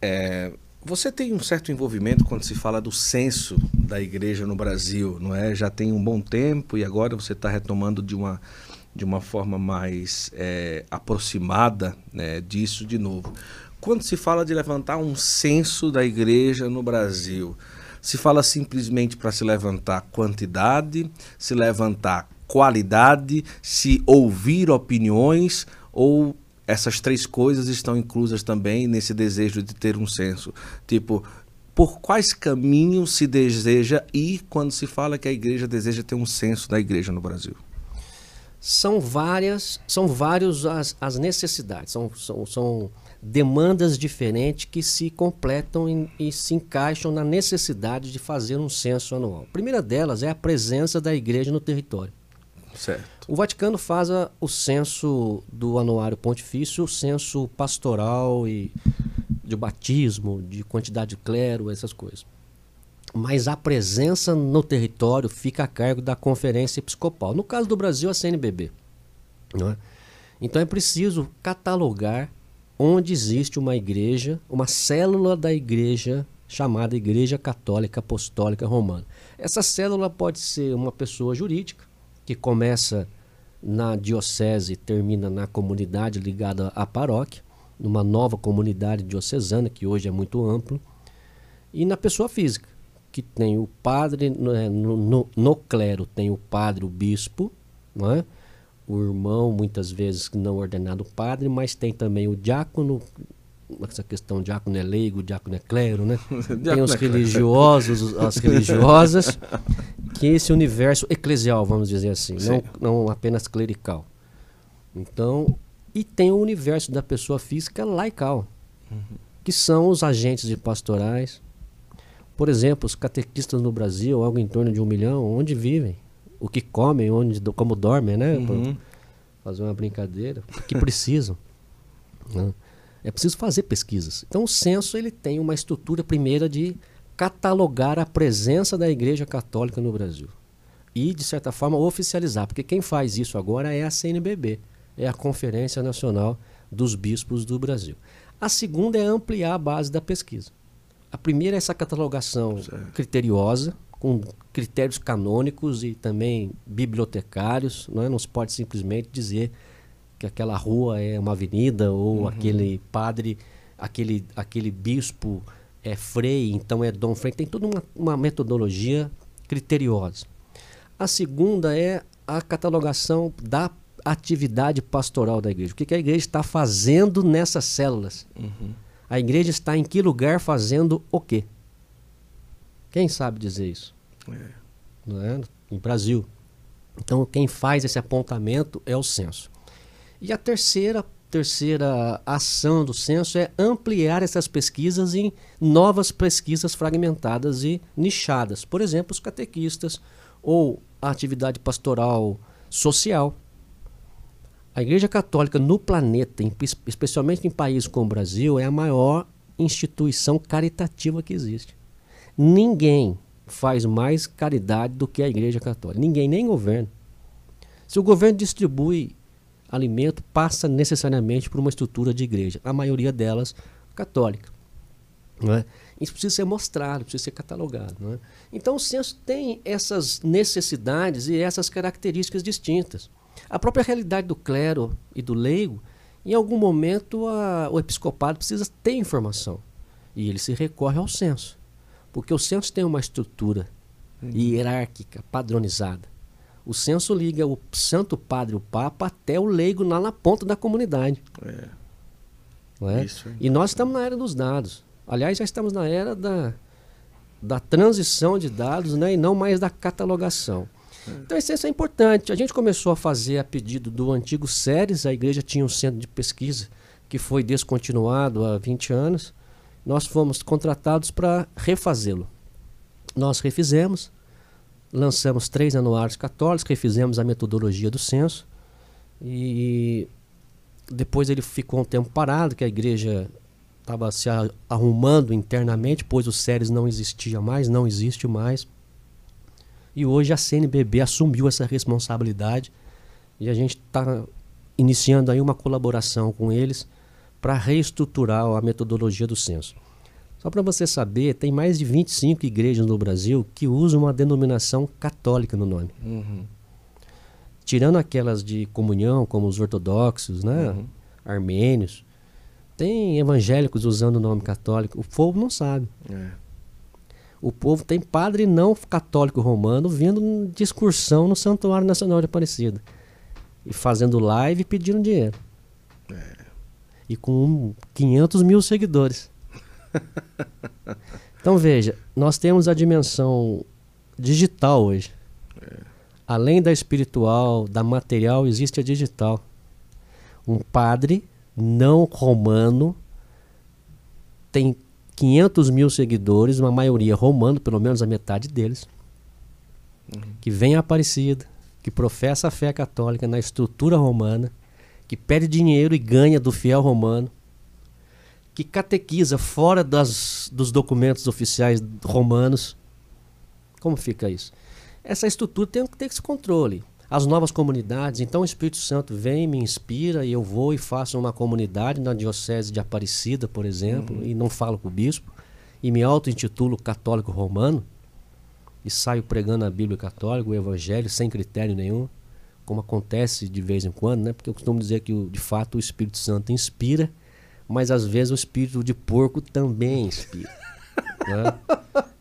[SPEAKER 1] É, você tem um certo envolvimento quando se fala do censo da igreja no Brasil, não é? Já tem um bom tempo e agora você está retomando de uma, de uma forma mais é, aproximada né, disso de novo. Quando se fala de levantar um censo da igreja no Brasil, Se fala simplesmente para se levantar quantidade, se levantar qualidade, se ouvir opiniões ou essas três coisas estão inclusas também nesse desejo de ter um senso. Tipo, por quais caminhos se deseja ir quando se fala que a igreja deseja ter um senso da igreja no Brasil?
[SPEAKER 2] São várias, são vários as, as necessidades, são, são, são demandas diferentes que se completam e, e se encaixam na necessidade de fazer um censo anual. A primeira delas é a presença da igreja no território.
[SPEAKER 1] Certo.
[SPEAKER 2] O Vaticano faz a, o censo do anuário pontifício, o censo pastoral e de batismo, de quantidade de clero, essas coisas. Mas a presença no território fica a cargo da conferência episcopal. No caso do Brasil, a CNBB. É? Então é preciso catalogar onde existe uma igreja, uma célula da igreja chamada Igreja Católica Apostólica Romana. Essa célula pode ser uma pessoa jurídica, que começa na diocese termina na comunidade ligada à paróquia, numa nova comunidade diocesana, que hoje é muito amplo, e na pessoa física, que tem o padre, é, no, no, no clero tem o padre, o bispo, não é? o irmão, muitas vezes não ordenado padre, mas tem também o diácono, essa questão diácono é leigo, diácono é clero, né? tem os é religiosos, as religiosas, que esse universo eclesial, vamos dizer assim, não, não apenas clerical. Então, e tem o universo da pessoa física laical, uhum. que são os agentes de pastorais. Por exemplo, os catequistas no Brasil, algo em torno de um milhão, onde vivem, o que comem, onde, como dormem, né? Uhum. fazer uma brincadeira, o que precisam. Né? É preciso fazer pesquisas. Então, o censo ele tem uma estrutura primeira de catalogar a presença da Igreja Católica no Brasil e, de certa forma, oficializar, porque quem faz isso agora é a CNBB, é a Conferência Nacional dos Bispos do Brasil. A segunda é ampliar a base da pesquisa. A primeira é essa catalogação certo. criteriosa, com critérios canônicos e também bibliotecários. Não, é? não se pode simplesmente dizer que aquela rua é uma avenida ou uhum. aquele padre, aquele, aquele bispo é Frei, então é Dom Frei, tem toda uma, uma metodologia criteriosa. A segunda é a catalogação da atividade pastoral da igreja. O que, que a igreja está fazendo nessas células? Uhum. A igreja está em que lugar fazendo o quê? Quem sabe dizer isso? É. Não é? Em Brasil. Então, quem faz esse apontamento é o censo. E a terceira terceira ação do censo é ampliar essas pesquisas em novas pesquisas fragmentadas e nichadas. Por exemplo, os catequistas ou a atividade pastoral social. A Igreja Católica no planeta, especialmente em países como o Brasil, é a maior instituição caritativa que existe. Ninguém faz mais caridade do que a Igreja Católica. Ninguém, nem governo. Se o governo distribui alimento passa necessariamente por uma estrutura de igreja, a maioria delas católica. Não é? Isso precisa ser mostrado, precisa ser catalogado. Não é? Então o censo tem essas necessidades e essas características distintas. A própria realidade do clero e do leigo, em algum momento a, o episcopado precisa ter informação e ele se recorre ao censo, porque o censo tem uma estrutura uhum. hierárquica, padronizada. O censo liga o Santo Padre, o Papa, até o leigo lá na ponta da comunidade. É. Não é? Isso, e nós estamos na era dos dados. Aliás, já estamos na era da, da transição de dados né, e não mais da catalogação. É. Então, isso é importante. A gente começou a fazer a pedido do antigo SERES, a igreja tinha um centro de pesquisa que foi descontinuado há 20 anos. Nós fomos contratados para refazê-lo. Nós refizemos, lançamos três anuários católicos, refizemos a metodologia do censo e depois ele ficou um tempo parado, que a igreja estava se arrumando internamente, pois o SERES não existia mais, não existe mais. E hoje a CNBB assumiu essa responsabilidade e a gente está iniciando aí uma colaboração com eles para reestruturar a metodologia do censo. Só para você saber, tem mais de 25 igrejas no Brasil que usam uma denominação católica no nome. Uhum. Tirando aquelas de comunhão, como os ortodoxos, né? Uhum. armênios, tem evangélicos usando o nome católico. O povo não sabe. É. O povo tem padre não católico romano vindo de excursão no Santuário Nacional de Aparecida. E fazendo live pedindo dinheiro. É. E com 500 mil seguidores. então veja, nós temos a dimensão digital hoje. É. Além da espiritual, da material, existe a digital. Um padre não romano tem 500 mil seguidores, uma maioria romano, pelo menos a metade deles, uhum. que vem a Aparecida, que professa a fé católica na estrutura romana, que pede dinheiro e ganha do fiel romano, que catequiza fora das, dos documentos oficiais romanos. Como fica isso? Essa estrutura tem que ter esse controle as novas comunidades. Então o Espírito Santo vem, me inspira e eu vou e faço uma comunidade na Diocese de Aparecida, por exemplo, uhum. e não falo com o bispo, e me auto-intitulo católico romano, e saio pregando a Bíblia católica, o Evangelho, sem critério nenhum, como acontece de vez em quando, né? porque eu costumo dizer que de fato o Espírito Santo inspira, mas às vezes o espírito de porco também inspira. Né?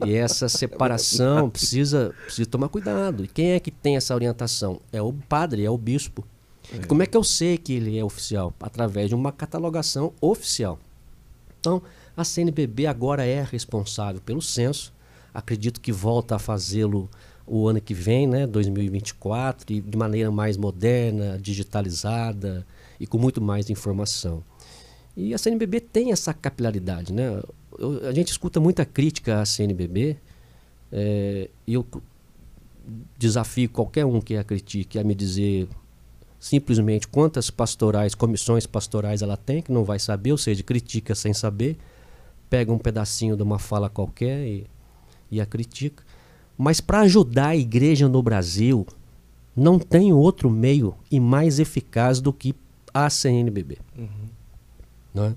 [SPEAKER 2] E essa separação precisa, precisa tomar cuidado. E quem é que tem essa orientação? É o padre, é o bispo. É. Como é que eu sei que ele é oficial? Através de uma catalogação oficial. Então, a CNBB agora é responsável pelo censo. Acredito que volta a fazê-lo o ano que vem, né, 2024, e de maneira mais moderna, digitalizada e com muito mais informação. E a CNBB tem essa capilaridade, né? eu, a gente escuta muita crítica à CNBB é, e eu desafio qualquer um que a critique a me dizer simplesmente quantas pastorais, comissões pastorais ela tem, que não vai saber, ou seja, critica sem saber, pega um pedacinho de uma fala qualquer e, e a critica. Mas para ajudar a igreja no Brasil, não tem outro meio e mais eficaz do que a CNBB. Uhum. Não é?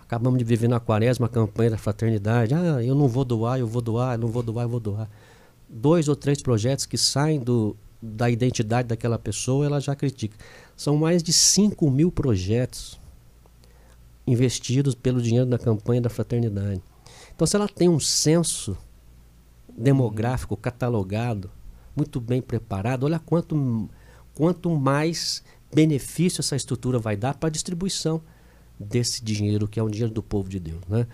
[SPEAKER 2] Acabamos de viver na quaresma a campanha da fraternidade. Ah, eu não vou doar, eu vou doar, eu não vou doar, eu vou doar. Dois ou três projetos que saem do, da identidade daquela pessoa, ela já critica. São mais de 5 mil projetos investidos pelo dinheiro da campanha da fraternidade. Então, se ela tem um censo demográfico catalogado, muito bem preparado, olha quanto, quanto mais benefício essa estrutura vai dar para a distribuição desse dinheiro que é o dinheiro do povo de Deus, né?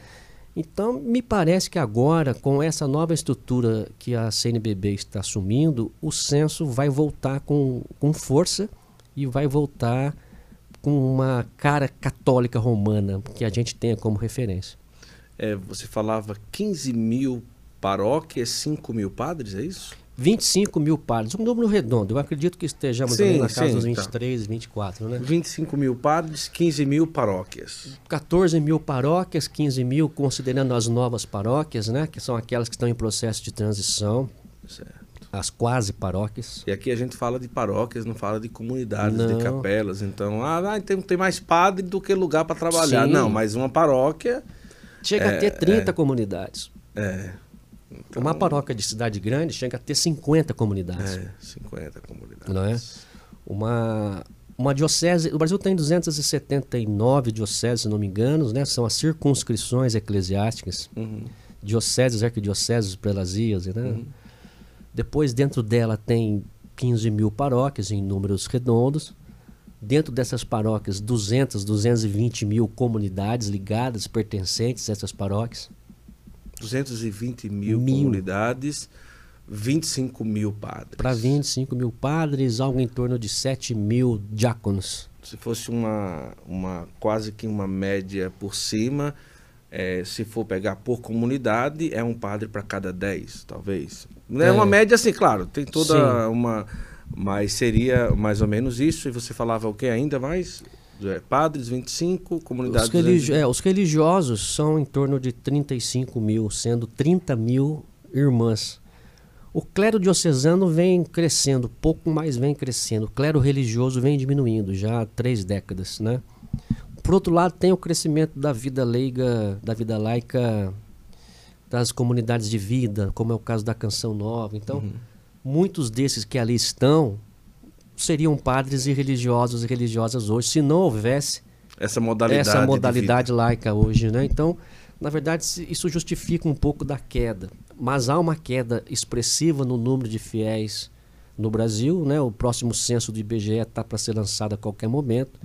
[SPEAKER 2] Então, me parece que agora, com essa nova estrutura que a CNBB está assumindo, o censo vai voltar com, com força e vai voltar com uma cara católica romana que a gente tenha como referência.
[SPEAKER 1] É, você falava 15 mil paróquias, 5 mil padres, é isso?
[SPEAKER 2] 25 mil padres, um número redondo. Eu acredito que estejamos sim, ali na casa sim, dos 23, tá. 24, né?
[SPEAKER 1] 25 mil padres, 15 mil paróquias.
[SPEAKER 2] 14 mil paróquias, 15 mil considerando as novas paróquias, né? Que são aquelas que estão em processo de transição. Certo. As quase paróquias.
[SPEAKER 1] E aqui a gente fala de paróquias, não fala de comunidades, não. de capelas. Então, ah, tem, tem mais padre do que lugar para trabalhar. Sim. Não, mas uma paróquia.
[SPEAKER 2] Chega é, a ter 30 é, comunidades.
[SPEAKER 1] É.
[SPEAKER 2] Então, uma paróquia de cidade grande chega a ter 50 comunidades.
[SPEAKER 1] É, 50 comunidades.
[SPEAKER 2] Não é? Uma, uma diocese. O Brasil tem 279 dioceses, se não me engano, né? São as circunscrições eclesiásticas. Uhum. Dioceses, arquidioceses, prelazias, né? Uhum. Depois, dentro dela, tem 15 mil paróquias em números redondos. Dentro dessas paróquias, 200, 220 mil comunidades ligadas, pertencentes a essas paróquias.
[SPEAKER 1] 220 mil, mil. comunidades, 25 mil padres.
[SPEAKER 2] Para 25 mil padres, algo em torno de 7 mil diáconos.
[SPEAKER 1] Se fosse uma, uma quase que uma média por cima, é, se for pegar por comunidade, é um padre para cada 10, talvez. É, é uma média assim, claro, tem toda Sim. uma. Mas seria mais ou menos isso. E você falava o que ainda mais? É, padres, 25, comunidades...
[SPEAKER 2] Os, religi é, os religiosos são em torno de 35 mil, sendo 30 mil irmãs. O clero diocesano vem crescendo, pouco mais vem crescendo. O clero religioso vem diminuindo já há três décadas, né? Por outro lado, tem o crescimento da vida leiga, da vida laica das comunidades de vida, como é o caso da Canção Nova. Então, uhum. muitos desses que ali estão seriam padres e religiosos e religiosas hoje, se não houvesse
[SPEAKER 1] essa modalidade,
[SPEAKER 2] essa modalidade laica hoje, né? Então, na verdade, isso justifica um pouco da queda. mas há uma queda expressiva no número de fiéis no Brasil. Né? O próximo censo do IBGE está para ser lançado a qualquer momento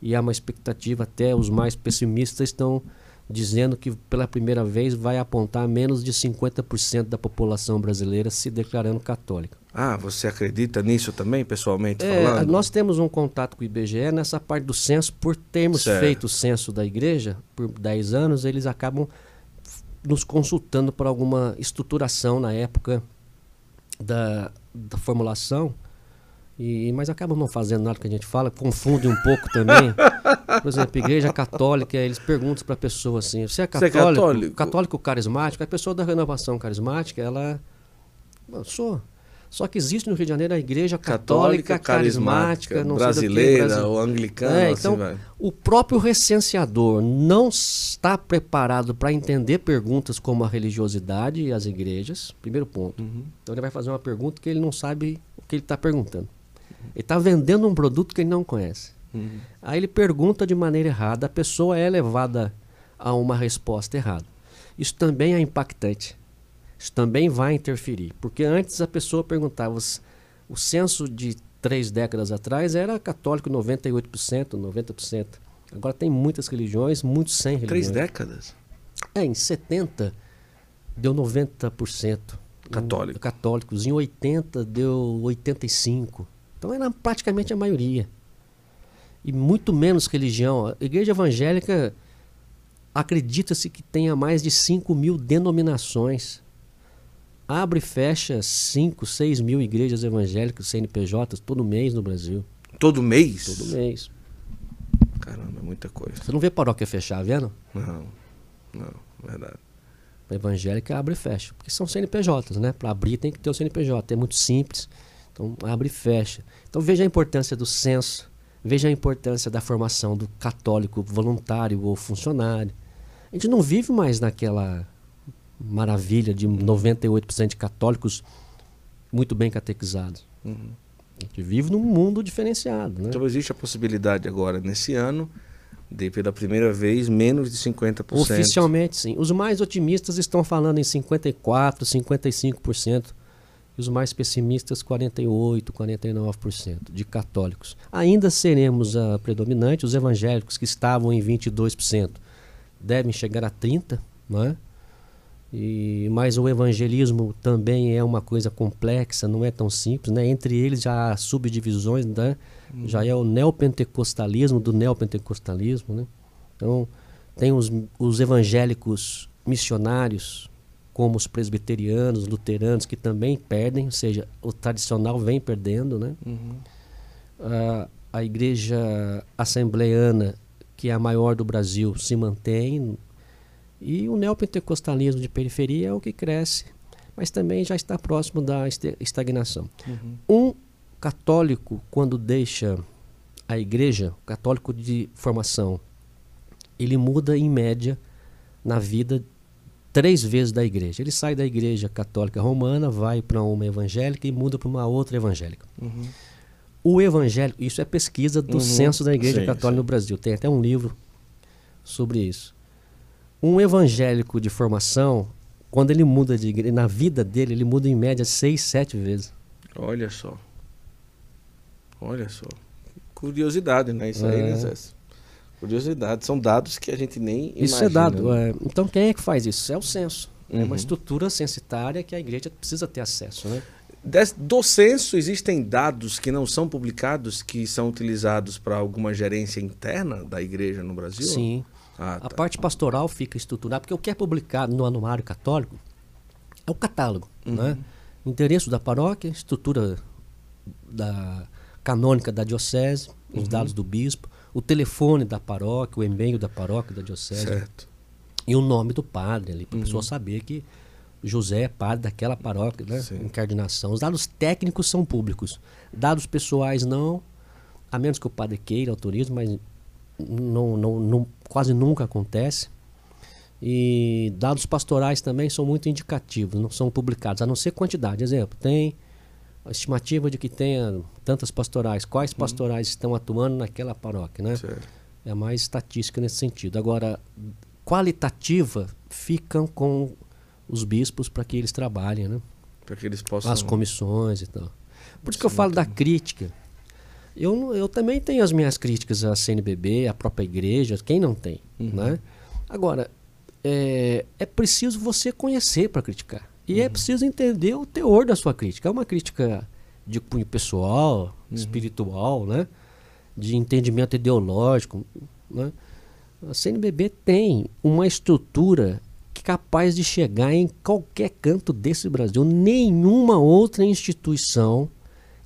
[SPEAKER 2] e há uma expectativa, até os mais pessimistas estão dizendo que pela primeira vez vai apontar menos de 50% da população brasileira se declarando católica.
[SPEAKER 1] Ah, você acredita nisso também, pessoalmente
[SPEAKER 2] é,
[SPEAKER 1] falando?
[SPEAKER 2] Nós temos um contato com o IBGE nessa parte do censo, por termos certo. feito o censo da igreja por 10 anos, eles acabam nos consultando para alguma estruturação na época da, da formulação e, mas acabam não fazendo nada que a gente fala, confunde um pouco também. Por exemplo, igreja católica, eles perguntam para a pessoa assim: você é católico? Você é católico? Católico carismático? A pessoa da renovação carismática, ela. Sou. Só que existe no Rio de Janeiro a igreja católica, católica carismática, carismática
[SPEAKER 1] brasileira ou anglicana. É,
[SPEAKER 2] então,
[SPEAKER 1] assim
[SPEAKER 2] o próprio recenseador não está preparado para entender perguntas como a religiosidade e as igrejas. Primeiro ponto. Uhum. Então ele vai fazer uma pergunta que ele não sabe o que ele está perguntando. Ele está vendendo um produto que ele não conhece. Uhum. Aí ele pergunta de maneira errada, a pessoa é levada a uma resposta errada. Isso também é impactante. Isso também vai interferir. Porque antes a pessoa perguntava, o censo de três décadas atrás era católico 98%, 90%. Agora tem muitas religiões, muitos sem religiões.
[SPEAKER 1] Três décadas?
[SPEAKER 2] É, em 70 deu 90%.
[SPEAKER 1] Católico.
[SPEAKER 2] Católicos. Em 80 deu 85%. Então era praticamente a maioria. E muito menos religião. A igreja evangélica acredita-se que tenha mais de 5 mil denominações. Abre e fecha 5, 6 mil igrejas evangélicas, CNPJs, todo mês no Brasil.
[SPEAKER 1] Todo mês?
[SPEAKER 2] Todo mês.
[SPEAKER 1] Caramba, é muita coisa.
[SPEAKER 2] Você não vê paróquia fechar, vendo?
[SPEAKER 1] Não, não, verdade.
[SPEAKER 2] A evangélica abre e fecha, porque são CNPJs, né? Para abrir tem que ter o CNPJ, é muito simples. Então abre e fecha. Então veja a importância do censo, veja a importância da formação do católico voluntário ou funcionário. A gente não vive mais naquela maravilha de 98% de católicos muito bem catequizados. Uhum. A gente vive num mundo diferenciado. Né?
[SPEAKER 1] Então existe a possibilidade agora, nesse ano, de pela primeira vez menos de 50%.
[SPEAKER 2] Oficialmente, sim. Os mais otimistas estão falando em 54%, 55% e os mais pessimistas 48, 49% de católicos. Ainda seremos a predominante, os evangélicos que estavam em 22% devem chegar a 30, não é? E, mas o evangelismo também é uma coisa complexa, não é tão simples, né? Entre eles já há subdivisões, né? Uhum. Já é o neopentecostalismo do neopentecostalismo, né? Então, tem os, os evangélicos missionários, como os presbiterianos, luteranos, que também perdem, ou seja, o tradicional vem perdendo, né? Uhum. A, a igreja assembleana, que é a maior do Brasil, se mantém, e o neopentecostalismo de periferia é o que cresce, mas também já está próximo da estagnação. Uhum. Um católico, quando deixa a igreja, católico de formação, ele muda em média na vida três vezes da igreja. Ele sai da igreja católica romana, vai para uma evangélica e muda para uma outra evangélica. Uhum. O evangélico, isso é pesquisa do uhum. censo da igreja sim, católica sim. no Brasil. Tem até um livro sobre isso. Um evangélico de formação, quando ele muda de igreja, na vida dele, ele muda em média seis, sete vezes.
[SPEAKER 1] Olha só. Olha só. Curiosidade, né? Isso é. aí, né, Zé? Curiosidade, são dados que a gente nem
[SPEAKER 2] Isso é imagina, é dado. Né? É. Então quem é que faz isso? É o censo. Uhum. É uma uhum. estrutura censitária que a igreja precisa ter acesso. Né?
[SPEAKER 1] do censo, existem dados que não são publicados, que são utilizados para alguma gerência interna da igreja no Brasil?
[SPEAKER 2] Sim. Ah, tá. A parte pastoral fica estruturada, porque o que é publicado no Anuário Católico é o catálogo. Uhum. Né? Interesse da paróquia, estrutura da canônica da diocese, os uhum. dados do bispo, o telefone da paróquia, o e-mail da paróquia, da diocese. Certo. E o nome do padre ali, para a uhum. pessoa saber que José é padre daquela paróquia, né? Sim. Incardinação. Os dados técnicos são públicos. Dados pessoais não, a menos que o padre queira, autorize, mas não, não, não, quase nunca acontece. E dados pastorais também são muito indicativos, não são publicados, a não ser quantidade. Exemplo, tem a estimativa de que tenha tantas pastorais, quais uhum. pastorais estão atuando naquela paróquia, né? Certo. É mais estatística nesse sentido. Agora, qualitativa ficam com os bispos para que eles trabalhem, né?
[SPEAKER 1] Para que eles possam.
[SPEAKER 2] As comissões e tal. Por isso que eu falo da crítica. Eu, eu também tenho as minhas críticas à CNBB, à própria igreja, quem não tem, uhum. né? Agora, é, é preciso você conhecer para criticar. E é uhum. é preciso entender o teor da sua crítica. É uma crítica de cunho pessoal, uhum. espiritual, né? de entendimento ideológico. Né? A CNBB tem uma estrutura capaz de chegar em qualquer canto desse Brasil. Nenhuma outra instituição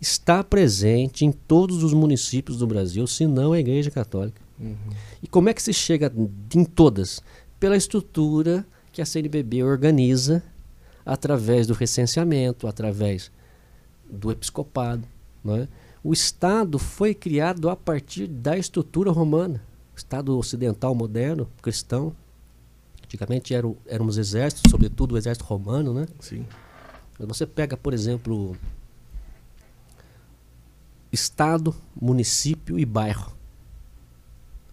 [SPEAKER 2] está presente em todos os municípios do Brasil, senão a Igreja Católica. Uhum. E como é que se chega em todas? Pela estrutura que a CNBB organiza através do recenseamento, através do episcopado. Né? O Estado foi criado a partir da estrutura romana, Estado ocidental moderno, cristão. Antigamente eram, eram os exércitos, sobretudo o exército romano, né?
[SPEAKER 1] Sim.
[SPEAKER 2] Você pega, por exemplo, estado, município e bairro.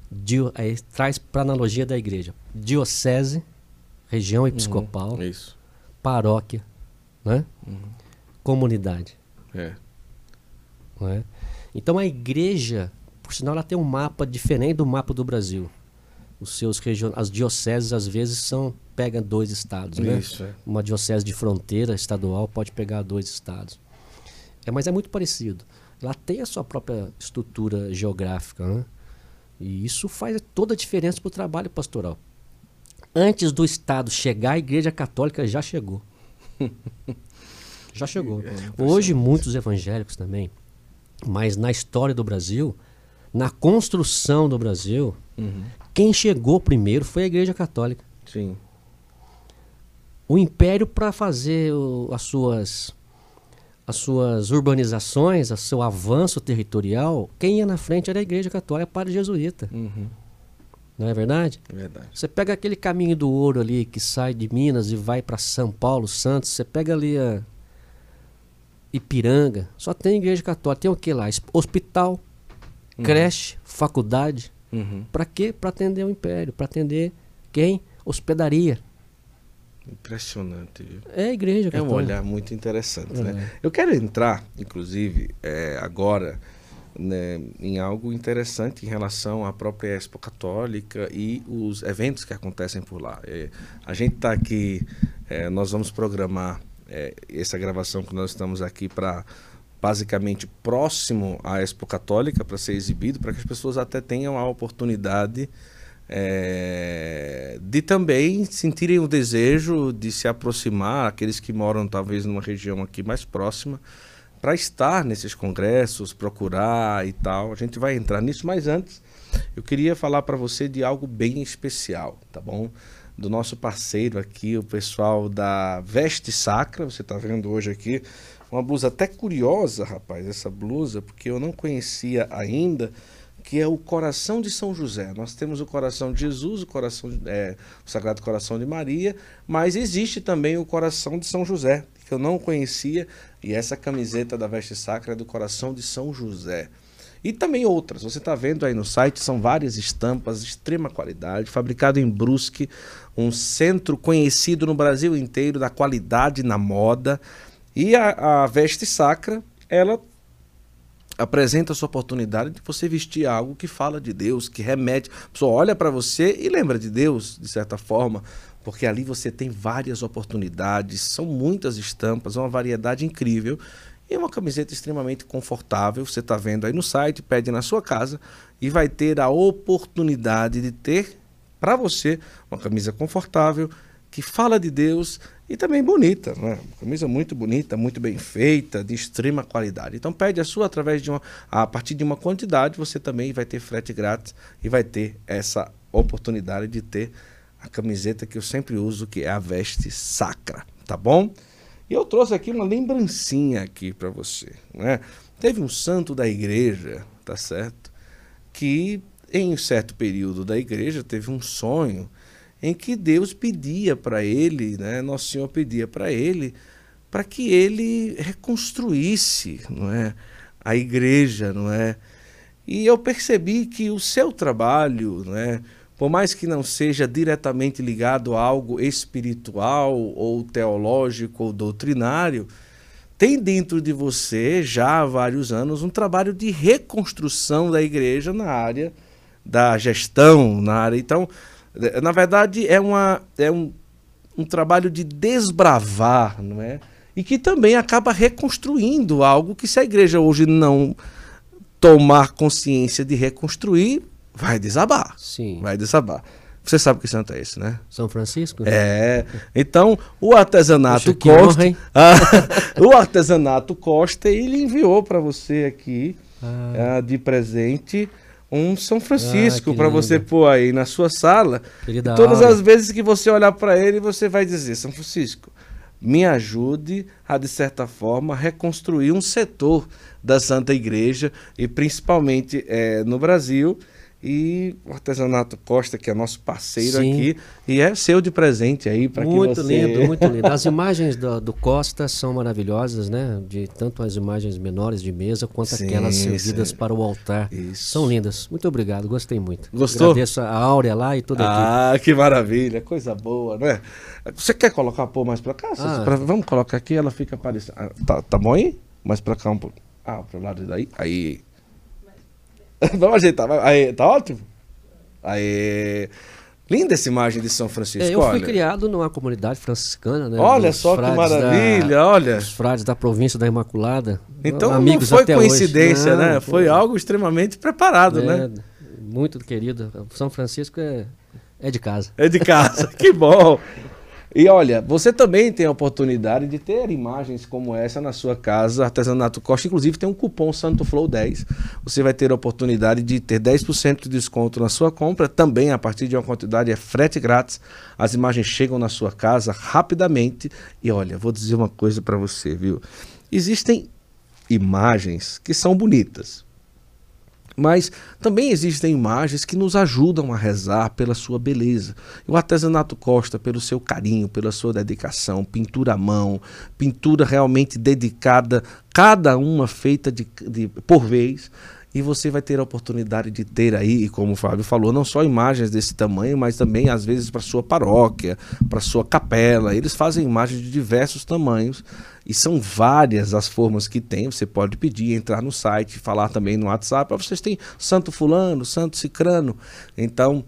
[SPEAKER 2] Dio, aí traz para analogia da igreja. Diocese, região uhum. episcopal,
[SPEAKER 1] uhum, isso.
[SPEAKER 2] Paróquia, né? Uhum. comunidade.
[SPEAKER 1] É.
[SPEAKER 2] É? Então a igreja, por sinal, ela tem um mapa diferente do mapa do Brasil. Os seus region... As dioceses às vezes são pega dois estados, né?
[SPEAKER 1] Isso, é.
[SPEAKER 2] Uma diocese de fronteira estadual pode pegar dois estados. É, mas é muito parecido. Ela tem a sua própria estrutura geográfica, né? E isso faz toda a diferença para o trabalho pastoral. Antes do Estado chegar, a Igreja Católica já chegou. já chegou. É Hoje, muitos evangélicos também, mas na história do Brasil, na construção do Brasil, uhum. quem chegou primeiro foi a Igreja Católica.
[SPEAKER 1] Sim.
[SPEAKER 2] O Império, para fazer o, as suas as suas urbanizações, o seu avanço territorial, quem ia na frente era a Igreja Católica, Padre Jesuíta.
[SPEAKER 1] Uhum.
[SPEAKER 2] Não é verdade?
[SPEAKER 1] É verdade.
[SPEAKER 2] Você pega aquele caminho do ouro ali que sai de Minas e vai para São Paulo, Santos, você pega ali a Ipiranga, só tem igreja católica. Tem o que lá? Hospital, uhum. creche, faculdade.
[SPEAKER 1] Uhum.
[SPEAKER 2] Para quê? Para atender o império. Para atender quem? Hospedaria.
[SPEAKER 1] Impressionante. Viu?
[SPEAKER 2] É a igreja.
[SPEAKER 1] É um olhar muito interessante. Né? É. Né? Eu quero entrar, inclusive, é, agora né, em algo interessante em relação à própria Expo Católica e os eventos que acontecem por lá. É, a gente está aqui, é, nós vamos programar é, essa gravação que nós estamos aqui para basicamente próximo à Expo Católica para ser exibido, para que as pessoas até tenham a oportunidade é, de também sentirem o desejo de se aproximar, aqueles que moram talvez numa região aqui mais próxima, para estar nesses congressos, procurar e tal. A gente vai entrar nisso, mas antes eu queria falar para você de algo bem especial, tá bom? Do nosso parceiro aqui, o pessoal da Veste Sacra, você está vendo hoje aqui, uma blusa até curiosa, rapaz, essa blusa, porque eu não conhecia ainda que é o coração de São José. Nós temos o coração de Jesus, o coração é, o Sagrado Coração de Maria, mas existe também o coração de São José, que eu não conhecia, e essa camiseta da veste sacra é do coração de São José. E também outras, você está vendo aí no site, são várias estampas de extrema qualidade, fabricado em Brusque, um centro conhecido no Brasil inteiro da qualidade na moda. E a, a veste sacra, ela apresenta essa oportunidade de você vestir algo que fala de Deus, que remete. A pessoa olha para você e lembra de Deus, de certa forma, porque ali você tem várias oportunidades, são muitas estampas, uma variedade incrível. E é uma camiseta extremamente confortável. Você está vendo aí no site, pede na sua casa e vai ter a oportunidade de ter para você uma camisa confortável que fala de Deus e também bonita, né? Camisa muito bonita, muito bem feita, de extrema qualidade. Então pede a sua através de uma a partir de uma quantidade, você também vai ter frete grátis e vai ter essa oportunidade de ter a camiseta que eu sempre uso, que é a veste sacra, tá bom? E eu trouxe aqui uma lembrancinha aqui para você, né? Teve um santo da igreja, tá certo? Que em um certo período da igreja teve um sonho em que Deus pedia para ele, né, Nosso Senhor pedia para ele, para que ele reconstruísse, não é, a igreja, não é? E eu percebi que o seu trabalho, não é, por mais que não seja diretamente ligado a algo espiritual ou teológico ou doutrinário, tem dentro de você já há vários anos um trabalho de reconstrução da igreja na área da gestão, na área. Então, na verdade, é, uma, é um, um trabalho de desbravar, não é? E que também acaba reconstruindo algo que, se a igreja hoje não tomar consciência de reconstruir, vai desabar.
[SPEAKER 2] Sim.
[SPEAKER 1] Vai desabar. Você sabe que santo é esse, né?
[SPEAKER 2] São Francisco?
[SPEAKER 1] É. Então, o artesanato Costa.
[SPEAKER 2] honra, hein?
[SPEAKER 1] Ah, o artesanato Costa, ele enviou para você aqui
[SPEAKER 2] Ah.
[SPEAKER 1] ah, de presente um São Francisco
[SPEAKER 2] Ah,
[SPEAKER 1] para você pôr aí na sua sala.
[SPEAKER 2] Querida
[SPEAKER 1] Todas
[SPEAKER 2] Aura.
[SPEAKER 1] as vezes que você olhar para ele, você vai dizer: São Francisco, me ajude a, de certa forma, reconstruir um setor da Santa Igreja e principalmente eh, no Brasil. E o Artesanato Costa, que é nosso parceiro
[SPEAKER 2] Sim.
[SPEAKER 1] aqui, e é seu de presente aí para que
[SPEAKER 2] Muito
[SPEAKER 1] você...
[SPEAKER 2] lindo, muito lindo. As imagens do, do Costa são maravilhosas, né? De tanto as imagens menores de mesa quanto
[SPEAKER 1] Sim,
[SPEAKER 2] aquelas servidas para o altar.
[SPEAKER 1] Isso.
[SPEAKER 2] São lindas. Muito obrigado, gostei muito.
[SPEAKER 1] Gostou?
[SPEAKER 2] Agradeço a Áurea lá e toda a equipe.
[SPEAKER 1] Ah, que maravilha, coisa boa, né? Você quer colocar pô mais pra cá?
[SPEAKER 2] Ah.
[SPEAKER 1] Pra- vamos colocar aqui, ela fica parecendo. Ah, tá, tá bom aí? Mais pra cá um pouco. Ah, pro lado daí. Aí. vamos ajeitar. Aí, tá ótimo? Aí. Linda essa imagem de São Francisco.
[SPEAKER 2] É, eu fui
[SPEAKER 1] olha.
[SPEAKER 2] criado numa comunidade franciscana, né?
[SPEAKER 1] Olha só que maravilha,
[SPEAKER 2] da-
[SPEAKER 1] olha.
[SPEAKER 2] Os frades da província da Imaculada.
[SPEAKER 1] Então
[SPEAKER 2] amigos
[SPEAKER 1] não foi
[SPEAKER 2] até hoje.
[SPEAKER 1] coincidência,
[SPEAKER 2] Não,
[SPEAKER 1] né? Foi algo extremamente preparado, né?
[SPEAKER 2] É, Muito querido. São Francisco é, é de casa.
[SPEAKER 1] É de casa, que bom. E olha, você também tem a oportunidade de ter imagens como essa na sua casa, Artesanato Costa. Inclusive tem um cupom Santo Flow 10. Você vai ter a oportunidade de ter 10% de desconto na sua compra. Também, a partir de uma quantidade, é frete grátis. As imagens chegam na sua casa rapidamente. E olha, vou dizer uma coisa para você, viu? Existem imagens que são bonitas. Mas também existem imagens que nos ajudam a rezar pela sua beleza. O artesanato Costa, pelo seu carinho, pela sua dedicação, pintura à mão, pintura realmente dedicada, cada uma feita de, de- por vez. E você vai ter a oportunidade de ter aí, como o Fábio falou, não só imagens desse tamanho, mas também às vezes para sua paróquia, para sua capela. Eles fazem imagens de diversos tamanhos e são várias as formas que tem. Você pode pedir, entrar no site, falar também no WhatsApp. Ah, Vocês têm Santo Fulano, Santo Cicrano. Então,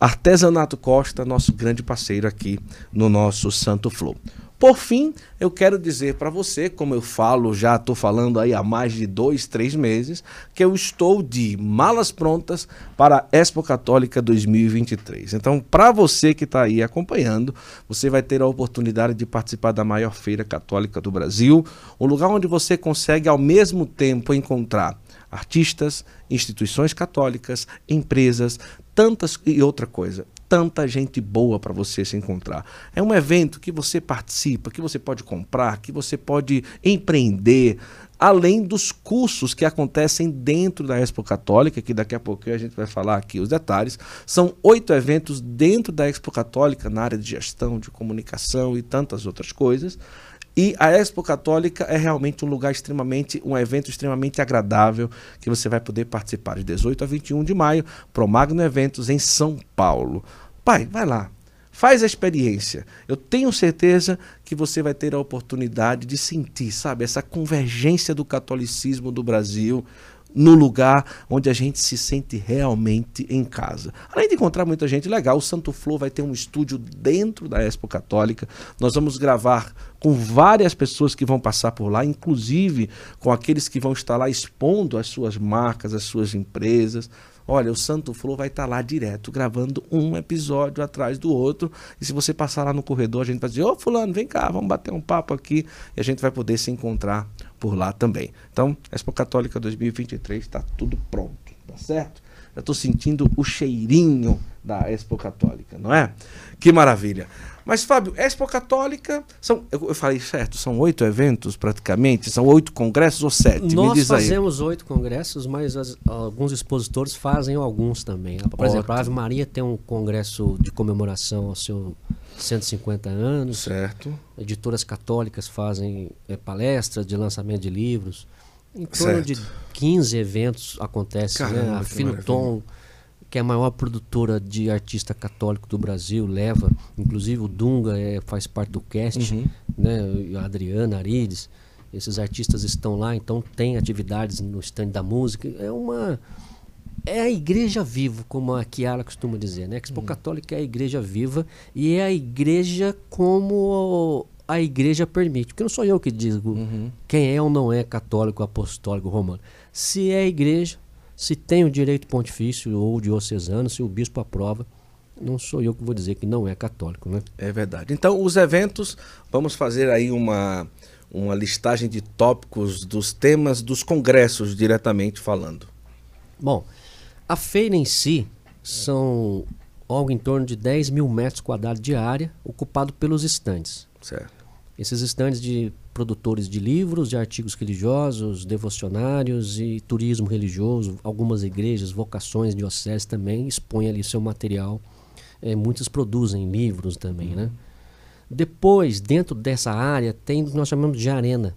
[SPEAKER 1] Artesanato Costa, nosso grande parceiro aqui no nosso Santo Flow. Por fim, eu quero dizer para você, como eu falo, já estou falando aí há mais de dois, três meses, que eu estou de malas prontas para a Expo Católica 2023. Então, para você que está aí acompanhando, você vai ter a oportunidade de participar da maior feira católica do Brasil, um lugar onde você consegue ao mesmo tempo encontrar artistas, instituições católicas, empresas, tantas e outra coisa, tanta gente boa para você se encontrar. É um evento que você participa, que você pode comprar, que você pode empreender, além dos cursos que acontecem dentro da Expo Católica, que daqui a pouquinho a gente vai falar aqui os detalhes. São oito eventos dentro da Expo Católica na área de gestão, de comunicação e tantas outras coisas. E a Expo Católica é realmente um lugar extremamente, um evento extremamente agradável que você vai poder participar de 18 a 21 de maio, Promagno Eventos em São Paulo. Pai, vai lá, faz a experiência. Eu tenho certeza que você vai ter a oportunidade de sentir, sabe, essa convergência do catolicismo do Brasil no lugar onde a gente se sente realmente em casa. Além de encontrar muita gente legal, o Santo Flor vai ter um estúdio dentro da Expo Católica. Nós vamos gravar com várias pessoas que vão passar por lá, inclusive com aqueles que vão estar lá expondo as suas marcas, as suas empresas. Olha, o Santo Flor vai estar lá direto, gravando um episódio atrás do outro. E se você passar lá no corredor, a gente vai dizer: Ô, Fulano, vem cá, vamos bater um papo aqui. E a gente vai poder se encontrar por lá também. Então, Expo Católica 2023 está tudo pronto, tá certo? Já estou sentindo o cheirinho da Expo Católica, não é? Que maravilha. Mas, Fábio, Expo Católica, são, eu, eu falei certo, são oito eventos praticamente? São oito congressos ou sete?
[SPEAKER 2] Nós fazemos oito congressos, mas as- alguns expositores fazem alguns também. Por exemplo, a Ave Maria tem um congresso de comemoração ao seu 150 anos.
[SPEAKER 1] Certo.
[SPEAKER 2] Editoras católicas fazem eh, palestras de lançamento de livros. Em torno
[SPEAKER 1] Certo.
[SPEAKER 2] de 15 eventos acontecem, né? A
[SPEAKER 1] que
[SPEAKER 2] Fino Tom que é a maior produtora de artista católico do Brasil, leva, inclusive o Dunga é, faz parte do cast,
[SPEAKER 1] Uhum.
[SPEAKER 2] né? A Adriana Arides, esses artistas estão lá, então tem atividades no stand da música. É uma é a igreja viva, como a Kiara costuma dizer, né? A Expo Católica é a igreja viva e é a igreja como a igreja permite. Porque não sou eu que digo
[SPEAKER 1] Uhum.
[SPEAKER 2] quem é ou não é católico, apostólico, romano. Se é a igreja, se tem o direito pontifício ou diocesano, se o bispo aprova, não sou eu que vou dizer que não é católico, né?
[SPEAKER 1] É verdade. Então, os eventos, vamos fazer aí uma, uma listagem de tópicos dos temas dos congressos, diretamente falando.
[SPEAKER 2] Bom, a feira em si são algo em torno de 10 mil metros quadrados de área, ocupado pelos estandes.
[SPEAKER 1] Certo.
[SPEAKER 2] Esses estandes de produtores de livros, de artigos religiosos, devocionários e turismo religioso, algumas igrejas, vocações, dioceses também expõem ali seu material. Eh, muitos produzem livros também, né? Depois, dentro dessa área, tem o que nós chamamos de arena.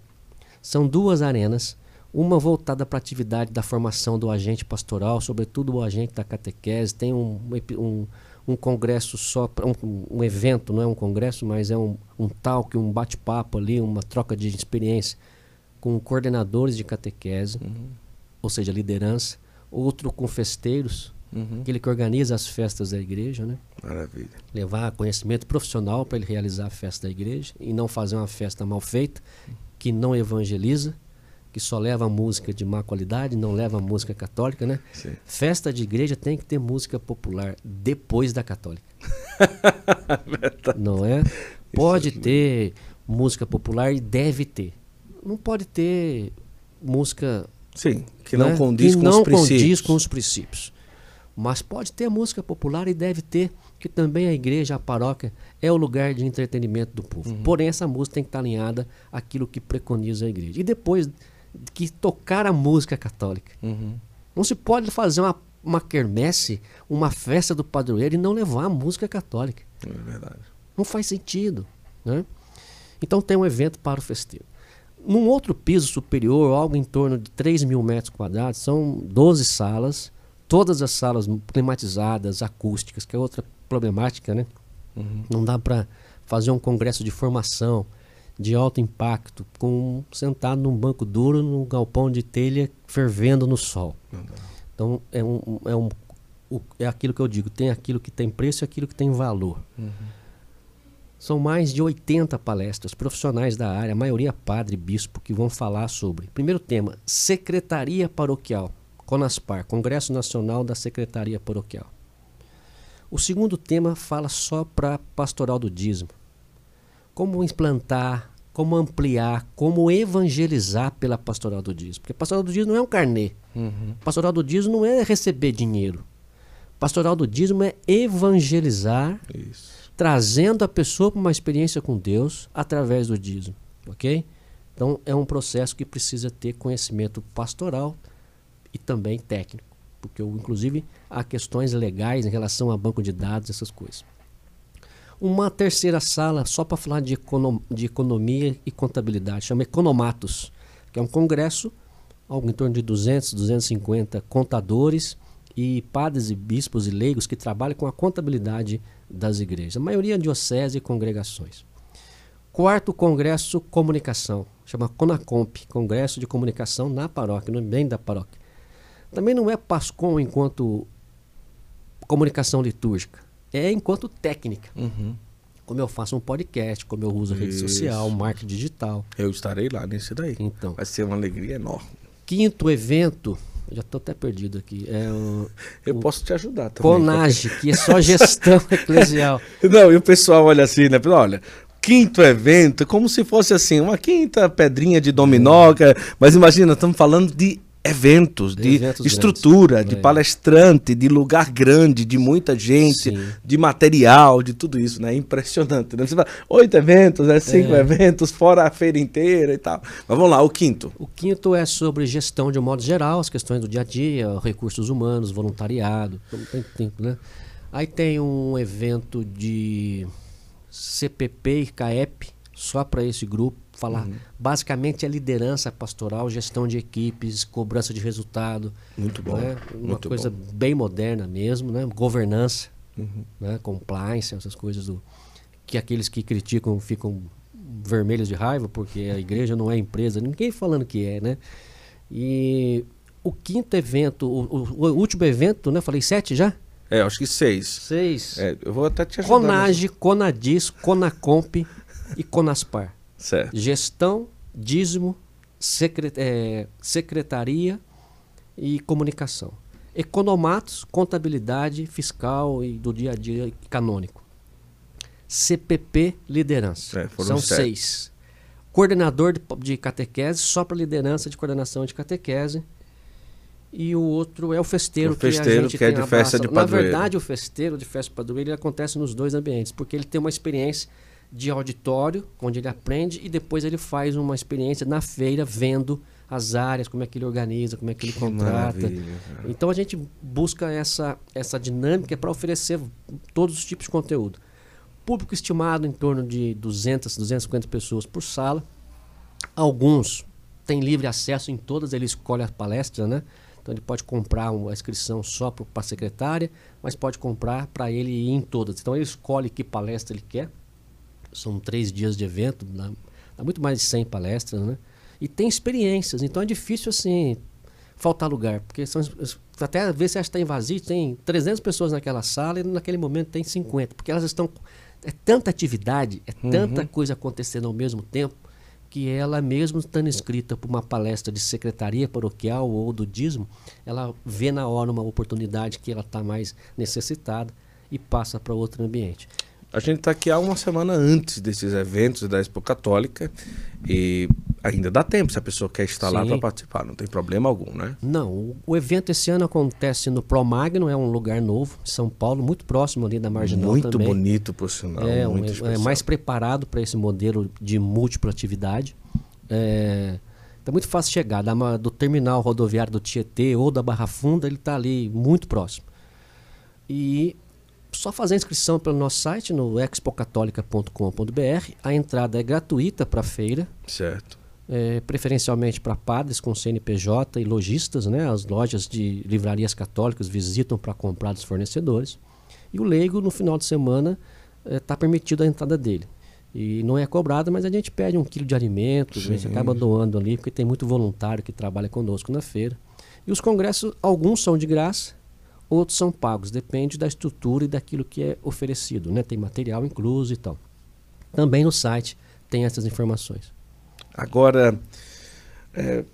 [SPEAKER 2] São duas arenas, uma voltada para a atividade da formação do agente pastoral, sobretudo o agente da catequese. Tem um, um, um congresso só, um, um evento, não é um congresso, mas é um, um talk, um bate-papo ali, uma troca de experiência com coordenadores de catequese, ou seja, liderança. Outro com festeiros,
[SPEAKER 1] Uhum.
[SPEAKER 2] aquele que organiza as festas da igreja, né?
[SPEAKER 1] Maravilha.
[SPEAKER 2] levar conhecimento profissional para ele realizar a festa da igreja e não fazer uma festa mal feita, que não evangeliza, que só leva música de má qualidade, não leva música católica, né?
[SPEAKER 1] Sim.
[SPEAKER 2] Festa de igreja tem que ter música popular depois da católica. não é? Pode ter música popular e deve ter. Não pode ter música
[SPEAKER 1] Sim, que não
[SPEAKER 2] né?
[SPEAKER 1] condiz
[SPEAKER 2] que
[SPEAKER 1] com
[SPEAKER 2] não
[SPEAKER 1] os princípios.
[SPEAKER 2] condiz com os princípios. Mas pode ter música popular e deve ter, que também a igreja, a paróquia, é o lugar de entretenimento do povo.
[SPEAKER 1] Uhum.
[SPEAKER 2] Porém, essa música tem que estar alinhada àquilo que preconiza a igreja. E depois que tocar a música católica.
[SPEAKER 1] Uhum.
[SPEAKER 2] Não se pode fazer uma, uma quermesse, uma festa do padroeiro e não levar a música católica.
[SPEAKER 1] É verdade.
[SPEAKER 2] Não faz sentido. Né? Então tem um evento para o festeiro. Num outro piso superior, algo em torno de 3 mil metros quadrados, são 12 salas, todas as salas climatizadas, acústicas, que é outra problemática, né?
[SPEAKER 1] Uhum.
[SPEAKER 2] Não dá para fazer um congresso de formação de alto impacto com sentado num banco duro num galpão de telha fervendo no sol. Então é um, é um o- é aquilo que eu digo, tem aquilo que tem preço e aquilo que tem valor. São mais de 80 palestras profissionais da área, a maioria padre e bispo, que vão falar sobre. Primeiro tema, Secretaria Paroquial, CONASPAR, Congresso Nacional da Secretaria Paroquial. O segundo tema fala só para pastoral do dízimo. Como implantar, como ampliar, como evangelizar pela pastoral do dízimo. Porque pastoral do dízimo não é um carnê.
[SPEAKER 1] Uhum.
[SPEAKER 2] Pastoral do dízimo não é receber dinheiro. Pastoral do dízimo é evangelizar
[SPEAKER 1] Isso.
[SPEAKER 2] trazendo a pessoa para uma experiência com Deus através do dízimo, ok? Então é um processo que precisa ter conhecimento pastoral e também técnico, porque inclusive há questões legais em relação a banco de dados, essas coisas. Uma terceira sala só para falar de, econo- de economia e contabilidade, chama Economatos, que é um congresso, algo em torno de 200, 250 contadores e padres e bispos e leigos que trabalham com a contabilidade das igrejas. A maioria diocese e congregações. Quarto congresso comunicação, chama Conacomp, Congresso de Comunicação na paróquia, no bem da paróquia. Também não é PASCOM enquanto comunicação litúrgica, é enquanto técnica.
[SPEAKER 1] Uhum.
[SPEAKER 2] Como eu faço um podcast, como eu uso rede
[SPEAKER 1] Isso.
[SPEAKER 2] social, marketing digital.
[SPEAKER 1] Eu estarei lá nesse daí.
[SPEAKER 2] Então,
[SPEAKER 1] Vai ser uma alegria enorme.
[SPEAKER 2] quinto evento, já estou até perdido aqui, é o,
[SPEAKER 1] Eu
[SPEAKER 2] o
[SPEAKER 1] posso te ajudar também.
[SPEAKER 2] CONAGE, que é só gestão eclesial.
[SPEAKER 1] Não, e o pessoal olha assim, né? Olha, quinto evento, como se fosse assim, uma quinta pedrinha de dominó. que- Mas imagina, estamos falando de eventos, de
[SPEAKER 2] Eventos
[SPEAKER 1] estrutura,
[SPEAKER 2] grandes.
[SPEAKER 1] de
[SPEAKER 2] É.
[SPEAKER 1] palestrante, de lugar grande, de muita gente,
[SPEAKER 2] Sim.
[SPEAKER 1] de material, de tudo isso, né? Impressionante. Né? Você fala, oito eventos, né? cinco
[SPEAKER 2] É.
[SPEAKER 1] eventos, fora a feira inteira e tal. Mas vamos lá, o quinto.
[SPEAKER 2] O quinto é sobre gestão de um modo geral, as questões do dia a dia, recursos humanos, voluntariado. tem tempo, né? Aí tem um evento de CPP e CAEP, só para esse grupo, falar. Uhum. Basicamente é liderança pastoral, gestão de equipes, cobrança de resultado.
[SPEAKER 1] Muito bom.
[SPEAKER 2] Né? Uma
[SPEAKER 1] muito
[SPEAKER 2] coisa
[SPEAKER 1] bom.
[SPEAKER 2] bem moderna mesmo, né? Governança,
[SPEAKER 1] uhum.
[SPEAKER 2] né? compliance, essas coisas do que aqueles que criticam ficam vermelhos de raiva porque a igreja não é empresa, ninguém falando que é, né? E o quinto evento, o, o, o último evento, né? Falei sete já?
[SPEAKER 1] É, acho que seis.
[SPEAKER 2] Seis.
[SPEAKER 1] É, eu vou até te ajudar.
[SPEAKER 2] Conage, Conadis, Conacomp e Conaspar.
[SPEAKER 1] Certo.
[SPEAKER 2] Gestão, dízimo, é, secretaria e comunicação. Economatos, contabilidade fiscal e do dia a dia canônico. CPP, liderança.
[SPEAKER 1] É,
[SPEAKER 2] São
[SPEAKER 1] sete.
[SPEAKER 2] seis. Coordenador de, de catequese, só para liderança de coordenação de catequese. E o outro é o festeiro,
[SPEAKER 1] O festeiro,
[SPEAKER 2] que, a gente
[SPEAKER 1] que é
[SPEAKER 2] tem
[SPEAKER 1] de festa de
[SPEAKER 2] Na
[SPEAKER 1] padroeiro.
[SPEAKER 2] verdade, o festeiro de festa de padroeiro ele acontece nos dois ambientes, porque ele tem uma experiência de auditório, onde ele aprende, e depois ele faz uma experiência na feira, vendo as áreas, como é que ele organiza, como é que ele
[SPEAKER 1] Que
[SPEAKER 2] contrata. Então a gente busca essa, essa dinâmica para oferecer todos os tipos de conteúdo. Público estimado em torno de 200, 250 pessoas por sala. Alguns têm livre acesso em todas, ele escolhe a palestra, né? Então ele pode comprar uma inscrição só para a secretária, mas pode comprar para ele ir em todas. Então ele escolhe que palestra ele quer. São três dias de evento, dá, dá muito mais de 100 palestras, né? E tem experiências, então é difícil assim faltar lugar, porque são, até às vezes você acha que está vazio, tem 300 pessoas naquela sala e naquele momento tem 50, porque elas estão é tanta atividade, é tanta coisa acontecendo ao mesmo tempo que ela mesmo estando inscrita para uma palestra de secretaria paroquial ou do dízimo, ela vê na hora uma oportunidade que ela está mais necessitada e passa para outro ambiente.
[SPEAKER 1] A gente está aqui há uma semana antes desses eventos da Expo Católica e ainda dá tempo se a pessoa quer estar lá
[SPEAKER 2] Sim.
[SPEAKER 1] para participar, não tem problema algum, né?
[SPEAKER 2] Não, o, o evento esse ano acontece no Promagno, é um lugar novo, São Paulo, muito próximo ali da Marginal
[SPEAKER 1] muito
[SPEAKER 2] também.
[SPEAKER 1] bonito, por sinal.
[SPEAKER 2] É, um-
[SPEAKER 1] muito
[SPEAKER 2] é
[SPEAKER 1] especial.
[SPEAKER 2] mais preparado para esse modelo de múltipla atividade. É, tá muito fácil chegar da do terminal rodoviário do Tietê ou da Barra Funda, ele está ali muito próximo. E só fazer a inscrição pelo nosso site no expocatólica.com.br. A entrada é gratuita para a feira,
[SPEAKER 1] Certo.
[SPEAKER 2] é, preferencialmente para padres com CNPJ e lojistas, né? As lojas de livrarias católicas visitam para comprar dos fornecedores. E o leigo, no final de semana, está permitido a entrada dele. E não é cobrado, mas a gente pede um quilo de alimentos, a gente
[SPEAKER 1] Sim.
[SPEAKER 2] acaba doando ali, porque tem muito voluntário que trabalha conosco na feira. E os congressos, alguns são de graça, outros são pagos, depende da estrutura e daquilo que é oferecido, né? Tem material incluso e tal. Também no site tem essas informações.
[SPEAKER 1] Agora, é,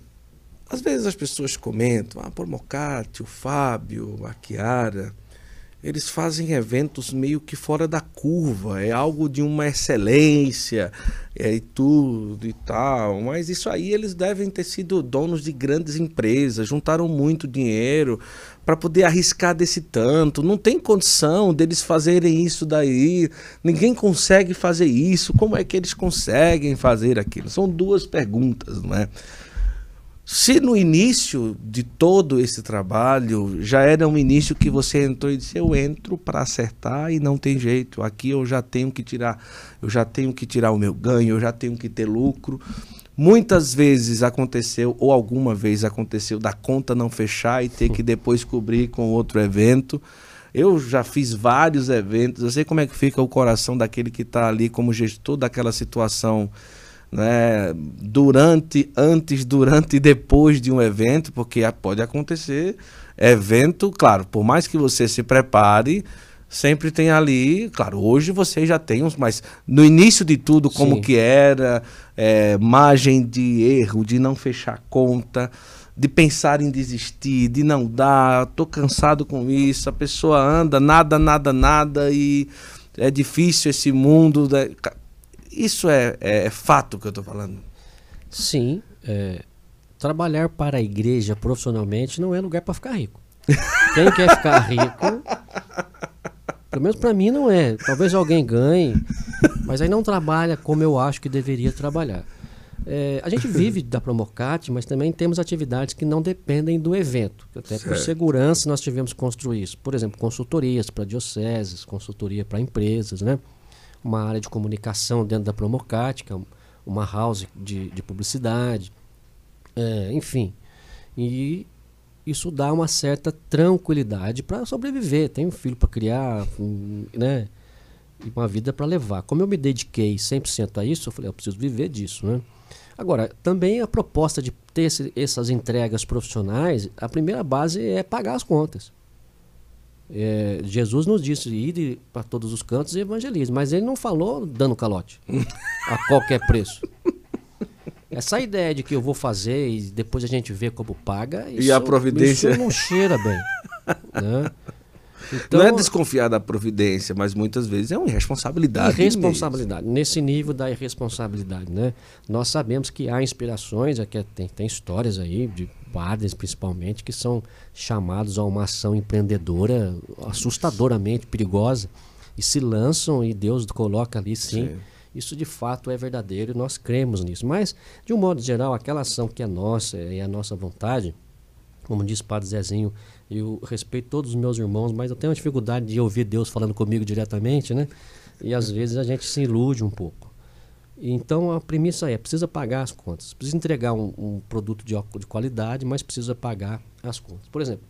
[SPEAKER 1] às vezes as pessoas comentam, ah, por Mocati, o Fábio, a Chiara, eles fazem eventos meio que fora da curva, é algo de uma excelência é, e tudo e tal, mas isso aí eles devem ter sido donos de grandes empresas, juntaram muito dinheiro para poder arriscar desse tanto, não tem condição deles fazerem isso daí, ninguém consegue fazer isso, como é que eles conseguem fazer aquilo? São duas perguntas, não é? Se no início de todo esse trabalho já era um início que você entrou e disse eu entro para acertar e não tem jeito, aqui eu já tenho que tirar, eu já tenho que tirar o meu ganho, eu já tenho que ter lucro. Muitas vezes aconteceu ou alguma vez aconteceu da conta não fechar e ter que depois cobrir com outro evento. Eu já fiz vários eventos, eu sei como é que fica o coração daquele que está ali como gestor daquela situação né, durante, antes, durante e depois de um evento, porque pode acontecer evento, claro, por mais que você se prepare, sempre tem ali, claro, hoje você já tem uns, mas no início de tudo, como
[SPEAKER 2] Sim.
[SPEAKER 1] que era, é, margem de erro, de não fechar conta, de pensar em desistir, de não dar, tô cansado com isso, a pessoa anda, nada, nada, nada, e é difícil esse mundo. né? Isso é, é fato que eu tô falando.
[SPEAKER 2] Sim, é, trabalhar para a igreja profissionalmente não é lugar para ficar rico. Quem quer ficar rico, pelo menos para mim não é. Talvez alguém ganhe, mas aí não trabalha como eu acho que deveria trabalhar. É, a gente vive da Promocate, mas também temos atividades que não dependem do evento. Até por
[SPEAKER 1] Certo.
[SPEAKER 2] segurança nós tivemos que construir isso. Por exemplo, consultorias para dioceses, consultoria para empresas, né? Uma área de comunicação dentro da Promocate, que é um- uma house de, de publicidade, é, enfim. E isso dá uma certa tranquilidade para sobreviver. Tem um filho para criar, né? E uma vida para levar. Como eu me dediquei 100% a isso, eu falei, eu preciso viver disso, né? Agora, também a proposta de ter esse, essas entregas profissionais, a primeira base é pagar as contas. É, Jesus nos disse ir para todos os cantos e evangelismo, mas ele não falou dando calote a qualquer preço. Essa ideia de que eu vou fazer e depois a gente vê como paga,
[SPEAKER 1] e a providência
[SPEAKER 2] isso não cheira bem. Né?
[SPEAKER 1] Então, não é desconfiar da providência, mas muitas vezes é uma irresponsabilidade.
[SPEAKER 2] Irresponsabilidade. Nesse nível da irresponsabilidade, né? Nós sabemos que há inspirações, aqui é tem, tem histórias aí de padres principalmente que são chamados a uma ação empreendedora assustadoramente perigosa e se lançam e Deus coloca ali sim. sim. Isso de fato é verdadeiro e nós cremos nisso. Mas, de um modo geral, aquela ação que é nossa é a nossa vontade, como diz o Padre Zezinho, eu respeito todos os meus irmãos, mas eu tenho uma dificuldade de ouvir Deus falando comigo diretamente, né? E às vezes a gente se ilude um pouco. Então a premissa é: precisa pagar as contas, precisa entregar um, um produto de, de qualidade, mas precisa pagar as contas. Por exemplo,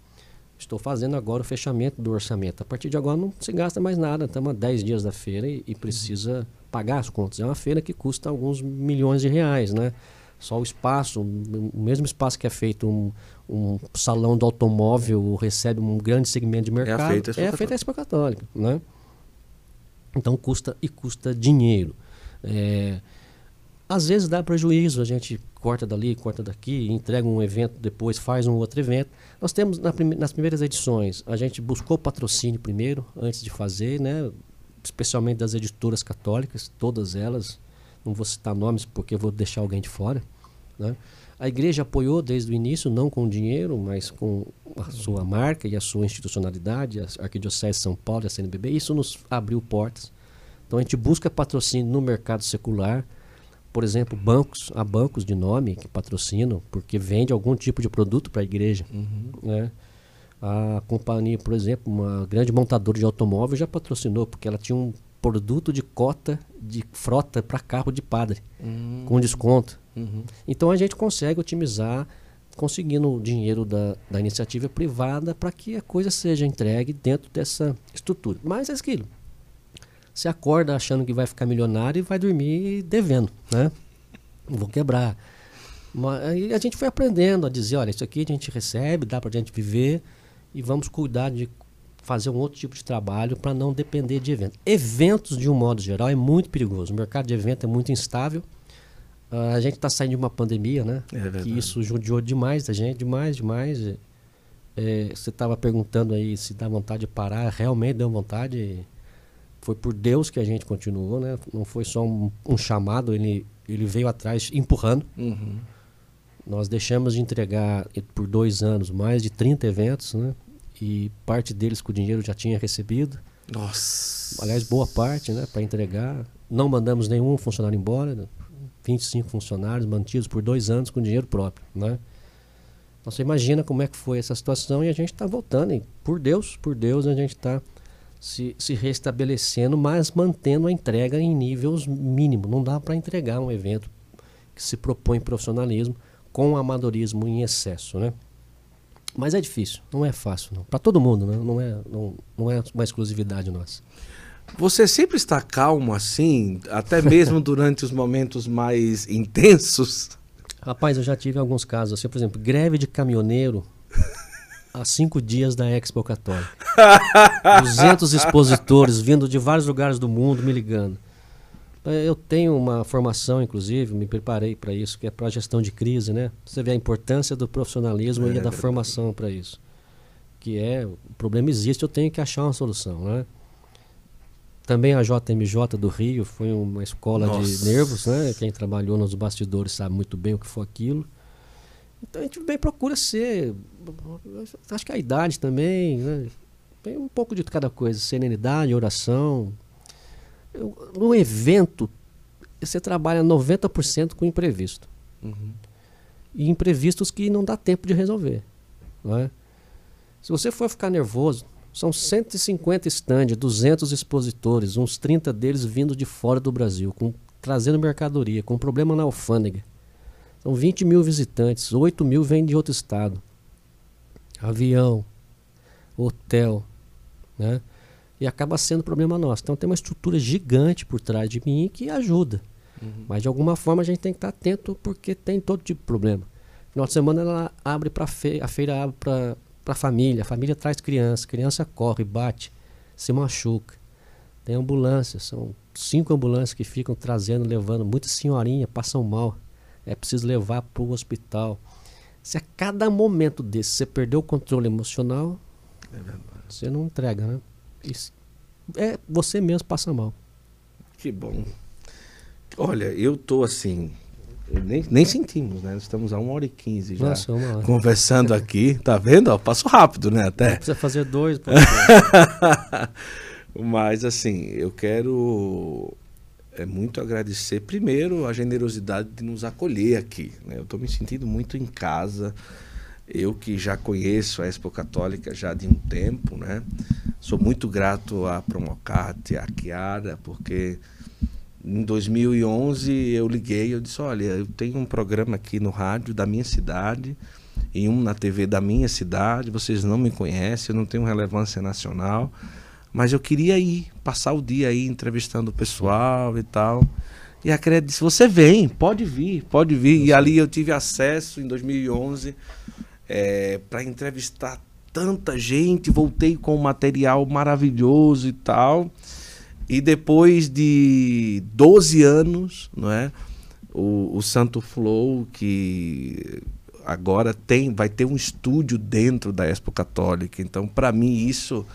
[SPEAKER 2] estou fazendo agora o fechamento do orçamento. A partir de agora não se gasta mais nada, estamos a 10 dias da feira e, e precisa pagar as contas. É uma feira que custa alguns milhões de reais, né? Só o espaço, o mesmo espaço que é feito um, um salão do automóvel recebe um grande segmento de é mercado, é, feita é a feita a Expo Católica, né? Então custa e custa dinheiro. É, às vezes dá prejuízo, a gente corta dali, corta daqui, entrega um evento, depois faz um outro evento. Nós temos na prime nas primeiras edições, a gente buscou patrocínio primeiro, antes de fazer, né? especialmente das editoras católicas, todas elas. Não vou citar nomes porque vou deixar alguém de fora. Né? A igreja apoiou desde o início, não com dinheiro, mas com a sua marca e a sua institucionalidade, a Arquidiocese de São Paulo e a CNBB. Isso nos abriu portas. Então a gente busca patrocínio no mercado secular. Por exemplo, bancos, há bancos de nome que patrocinam porque vende algum tipo de produto para a igreja. Uhum. Né? A companhia, por exemplo, uma grande montadora de automóvel já patrocinou porque ela tinha um produto de cota de frota para carro de padre, uhum. com desconto. Uhum. Então a gente consegue otimizar, conseguindo o dinheiro da, da iniciativa privada para que a coisa seja entregue dentro dessa estrutura. Mas é aquilo. Você acorda achando que vai ficar milionário e vai dormir devendo, né? Vou quebrar. Mas, a gente foi aprendendo a dizer, olha, isso aqui a gente recebe, dá para a gente viver e vamos cuidar de fazer um outro tipo de trabalho para não depender de eventos. Eventos, de um modo geral, é muito perigoso. O mercado de evento é muito instável. Uh, a gente está saindo de uma pandemia, né? É que isso judiou demais da gente, demais, demais. É, você estava perguntando aí se dá vontade de parar. Realmente deu vontade. Foi por Deus que a gente continuou, né? Não foi só um, um chamado, ele, ele veio atrás empurrando. Uhum. Nós deixamos de entregar por dois anos mais de 30 eventos, né? e parte deles com o dinheiro já tinha recebido.
[SPEAKER 1] Nossa.
[SPEAKER 2] Aliás, boa parte, né, para entregar. Não mandamos nenhum funcionário embora? 25 funcionários mantidos por dois anos com dinheiro próprio, né? Então você imagina como é que foi essa situação e a gente está voltando. E por Deus, por Deus, a gente está se, se restabelecendo, mas mantendo a entrega em níveis mínimos. Não dá para entregar um evento que se propõe profissionalismo com amadorismo em excesso, né? Mas é difícil, não é fácil, não. Para todo mundo, né? não, é, não, não é uma exclusividade nossa.
[SPEAKER 1] Você sempre está calmo assim, até mesmo durante os momentos mais intensos?
[SPEAKER 2] Rapaz, eu já tive alguns casos assim, por exemplo, greve de caminhoneiro há cinco dias da Expo Católica. 200 expositores vindo de vários lugares do mundo me ligando. É, eu tenho uma formação, inclusive, me preparei para isso, que é para gestão de crise, né? Você vê a importância do profissionalismo é, e da formação para isso. Que é, o problema existe, eu tenho que achar uma solução, né? Também a JMJ do Rio foi uma escola Nossa. de nervos, né? Quem trabalhou nos bastidores sabe muito bem o que foi aquilo. Então a gente bem procura ser, acho que a idade também, né? Tem um pouco de cada coisa, serenidade, oração, no evento, você trabalha 90% com imprevisto. Uhum. E imprevistos que não dá tempo de resolver. Não é? Se você for ficar nervoso, são 150 stands, 200 expositores, uns 30 deles vindo de fora do Brasil, com trazendo mercadoria, com problema na alfândega. São 20 mil visitantes, 8 mil vêm de outro estado. Avião, hotel, né? E acaba sendo problema nosso. Então tem uma estrutura gigante por trás de mim que ajuda. Uhum. Mas de alguma forma a gente tem que estar atento porque tem todo tipo de problema. Final de semana ela abre para feira, a feira abre para a família, a família traz criança, criança corre, bate, se machuca. Tem ambulância, são cinco ambulâncias que ficam trazendo, levando, muita senhorinha passam mal. É preciso levar para o hospital. Se a cada momento desse você perder o controle emocional, é você não entrega, né? Isso, é você mesmo passa mal.
[SPEAKER 1] Que bom. Olha, eu tô assim. Nem, nem sentimos, né? Estamos a uma hora e quinze já Nossa, conversando aqui. Tá vendo? Ó, passo rápido, né? Até.
[SPEAKER 2] Precisa fazer dois.
[SPEAKER 1] Mas assim, eu quero é muito agradecer primeiro a generosidade de nos acolher aqui. Né? Eu estou me sentindo muito em casa. Eu que já conheço a Expo Católica já de um tempo, né? Sou muito grato à Promocate, à Chiara, porque em 2011 eu liguei, eu disse, olha, eu tenho um programa aqui no rádio da minha cidade e um na TV da minha cidade, vocês não me conhecem, eu não tenho relevância nacional, mas eu queria ir, passar o dia aí entrevistando o pessoal e tal. E a Crédito disse: Você vem, pode vir, pode vir. E ali eu tive acesso em 2011 é, para entrevistar tanta gente. Voltei com um material maravilhoso e tal. E depois de 12 anos, não é? O, o Santo Flow, que agora tem, vai ter um estúdio dentro da Expo Católica. Então, para mim, isso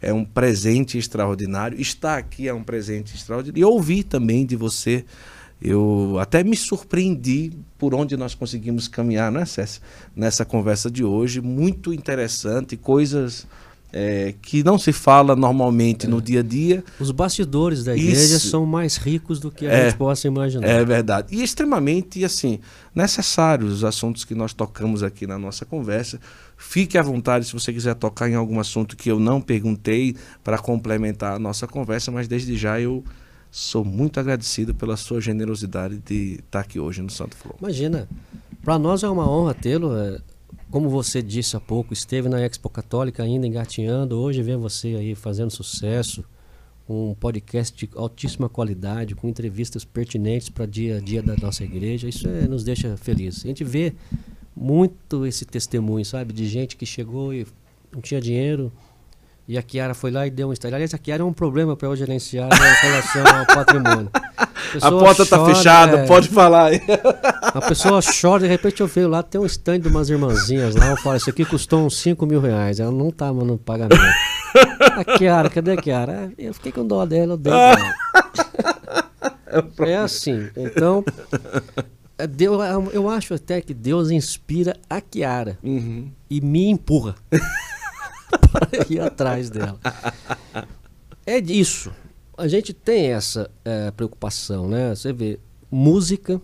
[SPEAKER 1] é um presente extraordinário. Estar aqui é um presente extraordinário. E ouvir também de você. Eu até me surpreendi por onde nós conseguimos caminhar, não é, César? Nessa conversa de hoje. Muito interessante, coisas é, que não se fala normalmente é. no dia a dia.
[SPEAKER 2] Os bastidores da igreja Isso, são mais ricos do que a é, gente possa imaginar.
[SPEAKER 1] É verdade. E extremamente assim, necessários os assuntos que nós tocamos aqui na nossa conversa. Fique à vontade se você quiser tocar em algum assunto que eu não perguntei para complementar a nossa conversa, mas desde já eu sou muito agradecido pela sua generosidade de estar aqui hoje no Santo Flor.
[SPEAKER 2] Imagina, para nós é uma honra tê-lo. É, como você disse há pouco, esteve na Expo Católica ainda engatinhando, hoje vê você aí fazendo sucesso, um podcast de altíssima qualidade, com entrevistas pertinentes para dia a dia da nossa igreja. Isso é, nos deixa felizes. A gente vê muito esse testemunho, sabe? De gente que chegou e não tinha dinheiro. E a Kiara foi lá e deu um estágio. Aliás, a Kiara é um problema para eu gerenciar em relação ao patrimônio.
[SPEAKER 1] A, a porta está fechada, é... pode falar aí.
[SPEAKER 2] A pessoa chora, de repente eu vejo lá, tem um stand de umas irmãzinhas lá. Eu falo, isso aqui custou uns 5 mil reais. Ela não tá no pagamento. A Kiara, cadê a Kiara? Eu fiquei com dó dela, eu dei. É assim. Então, é, Deus, eu acho até que Deus inspira a Kiara uhum. e me empurra para ir atrás dela. É disso. A gente tem essa é, preocupação, né? Você vê música,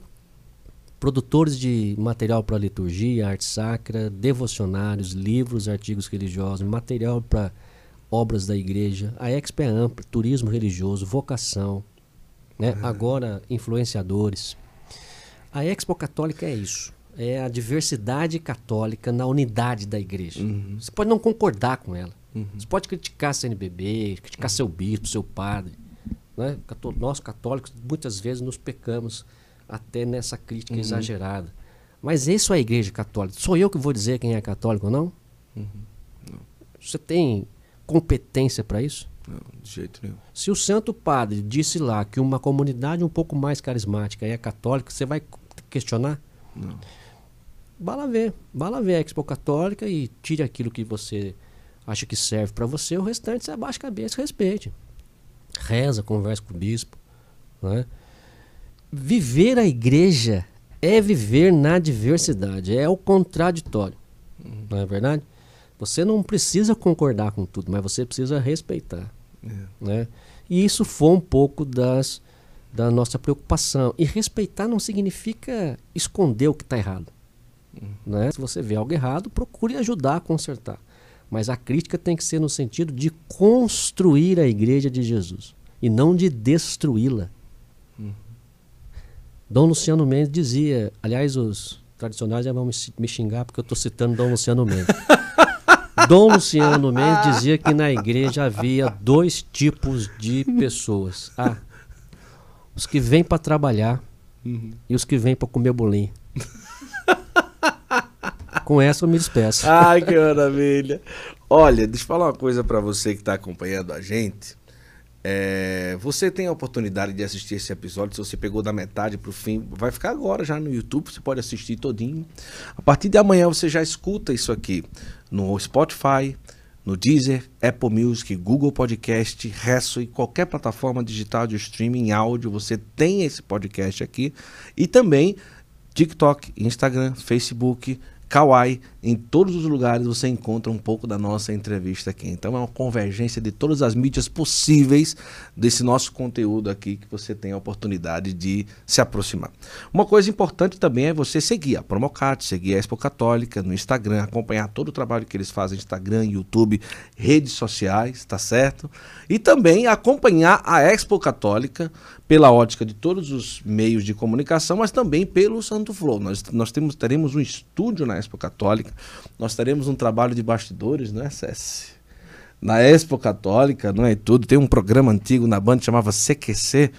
[SPEAKER 2] produtores de material para liturgia, arte sacra, devocionários, livros, artigos religiosos, material para obras da igreja. A Expo é ampla, turismo religioso, vocação, né? Uhum. Agora influenciadores. A Expo Católica é isso. É a diversidade católica na unidade da igreja. Uhum. Você pode não concordar com ela. Uhum. Você pode criticar a CNBB, criticar uhum. seu bispo, seu padre. Né? Nós católicos muitas vezes nos pecamos até nessa crítica uhum. exagerada. Mas isso é a igreja católica. Sou eu que vou dizer quem é católico ou não? Uhum. não. Você tem competência para isso?
[SPEAKER 1] Não, de jeito nenhum.
[SPEAKER 2] Se o Santo Padre disse lá que uma comunidade um pouco mais carismática é católica, você vai questionar?
[SPEAKER 1] Não.
[SPEAKER 2] Bala ver. Bala ver a Expo Católica e tire aquilo que você acha que serve para você. O restante você abaixa a cabeça e respeite. Reza, conversa com o bispo. Né? Viver a igreja é viver na diversidade. É o contraditório. Uhum. Não é verdade? Você não precisa concordar com tudo, mas você precisa respeitar. É. Né? E isso foi um pouco das da nossa preocupação. E respeitar não significa esconder o que está errado. Uhum. Né? Se você vê algo errado, procure ajudar a consertar. Mas a crítica tem que ser no sentido de construir a igreja de Jesus e não de destruí-la. Uhum. Dom Luciano Mendes dizia, aliás, os tradicionais já vão me xingar porque eu estou citando Dom Luciano Mendes. Dom Luciano Mendes dizia que na igreja havia dois tipos de pessoas. Ah, os que vêm para trabalhar uhum. e os que vêm para comer bolinho. Com essa eu me despeço.
[SPEAKER 1] Ai, que maravilha. Olha, deixa eu falar uma coisa para você que está acompanhando a gente. É, você tem a oportunidade de assistir esse episódio. Se você pegou da metade para o fim, vai ficar agora já no YouTube. Você pode assistir todinho. A partir de amanhã você já escuta isso aqui no Spotify, no Deezer, Apple Music, Google Podcast, Resso e qualquer plataforma digital de streaming áudio. Você tem esse podcast aqui e também TikTok, Instagram, Facebook, Kawaii, em todos os lugares você encontra um pouco da nossa entrevista aqui. Então é uma convergência de todas as mídias possíveis desse nosso conteúdo aqui que você tem a oportunidade de se aproximar. Uma coisa importante também é você seguir a Promocat, seguir a Expo Católica no Instagram, acompanhar todo o trabalho que eles fazem Instagram, YouTube, redes sociais, tá certo? E também acompanhar a Expo Católica pela ótica de todos os meios de comunicação, mas também pelo Santo Flow. Nós, nós temos, teremos um estúdio na Expo Católica, nós teremos um trabalho de bastidores, não é, Cessi? Na Expo Católica, não é tudo. Tem um programa antigo na banda que chamava CQC,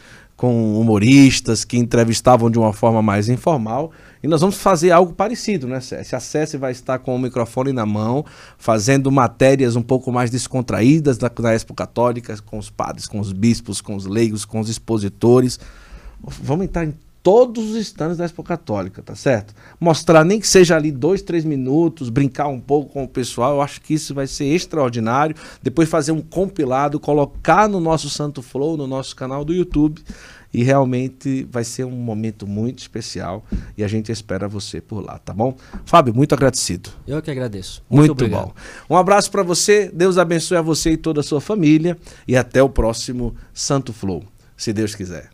[SPEAKER 1] com humoristas que entrevistavam de uma forma mais informal. E nós vamos fazer algo parecido, né, Cessi? A Cessi vai estar com o microfone na mão, fazendo matérias um pouco mais descontraídas da, da Expo Católica, com os padres, com os bispos, com os leigos, com os expositores. Vamos entrar em todos os stands da Expo Católica, tá certo? Mostrar nem que seja ali dois, três minutos, brincar um pouco com o pessoal, eu acho que isso vai ser extraordinário. Depois fazer um compilado, colocar no nosso Santo Flow, no nosso canal do YouTube e realmente vai ser um momento muito especial e a gente espera você por lá, tá bom? Fábio, muito agradecido.
[SPEAKER 2] Eu que agradeço.
[SPEAKER 1] Muito, muito bom. Um abraço para você, Deus abençoe a você e toda a sua família e até o próximo Santo Flow, se Deus quiser.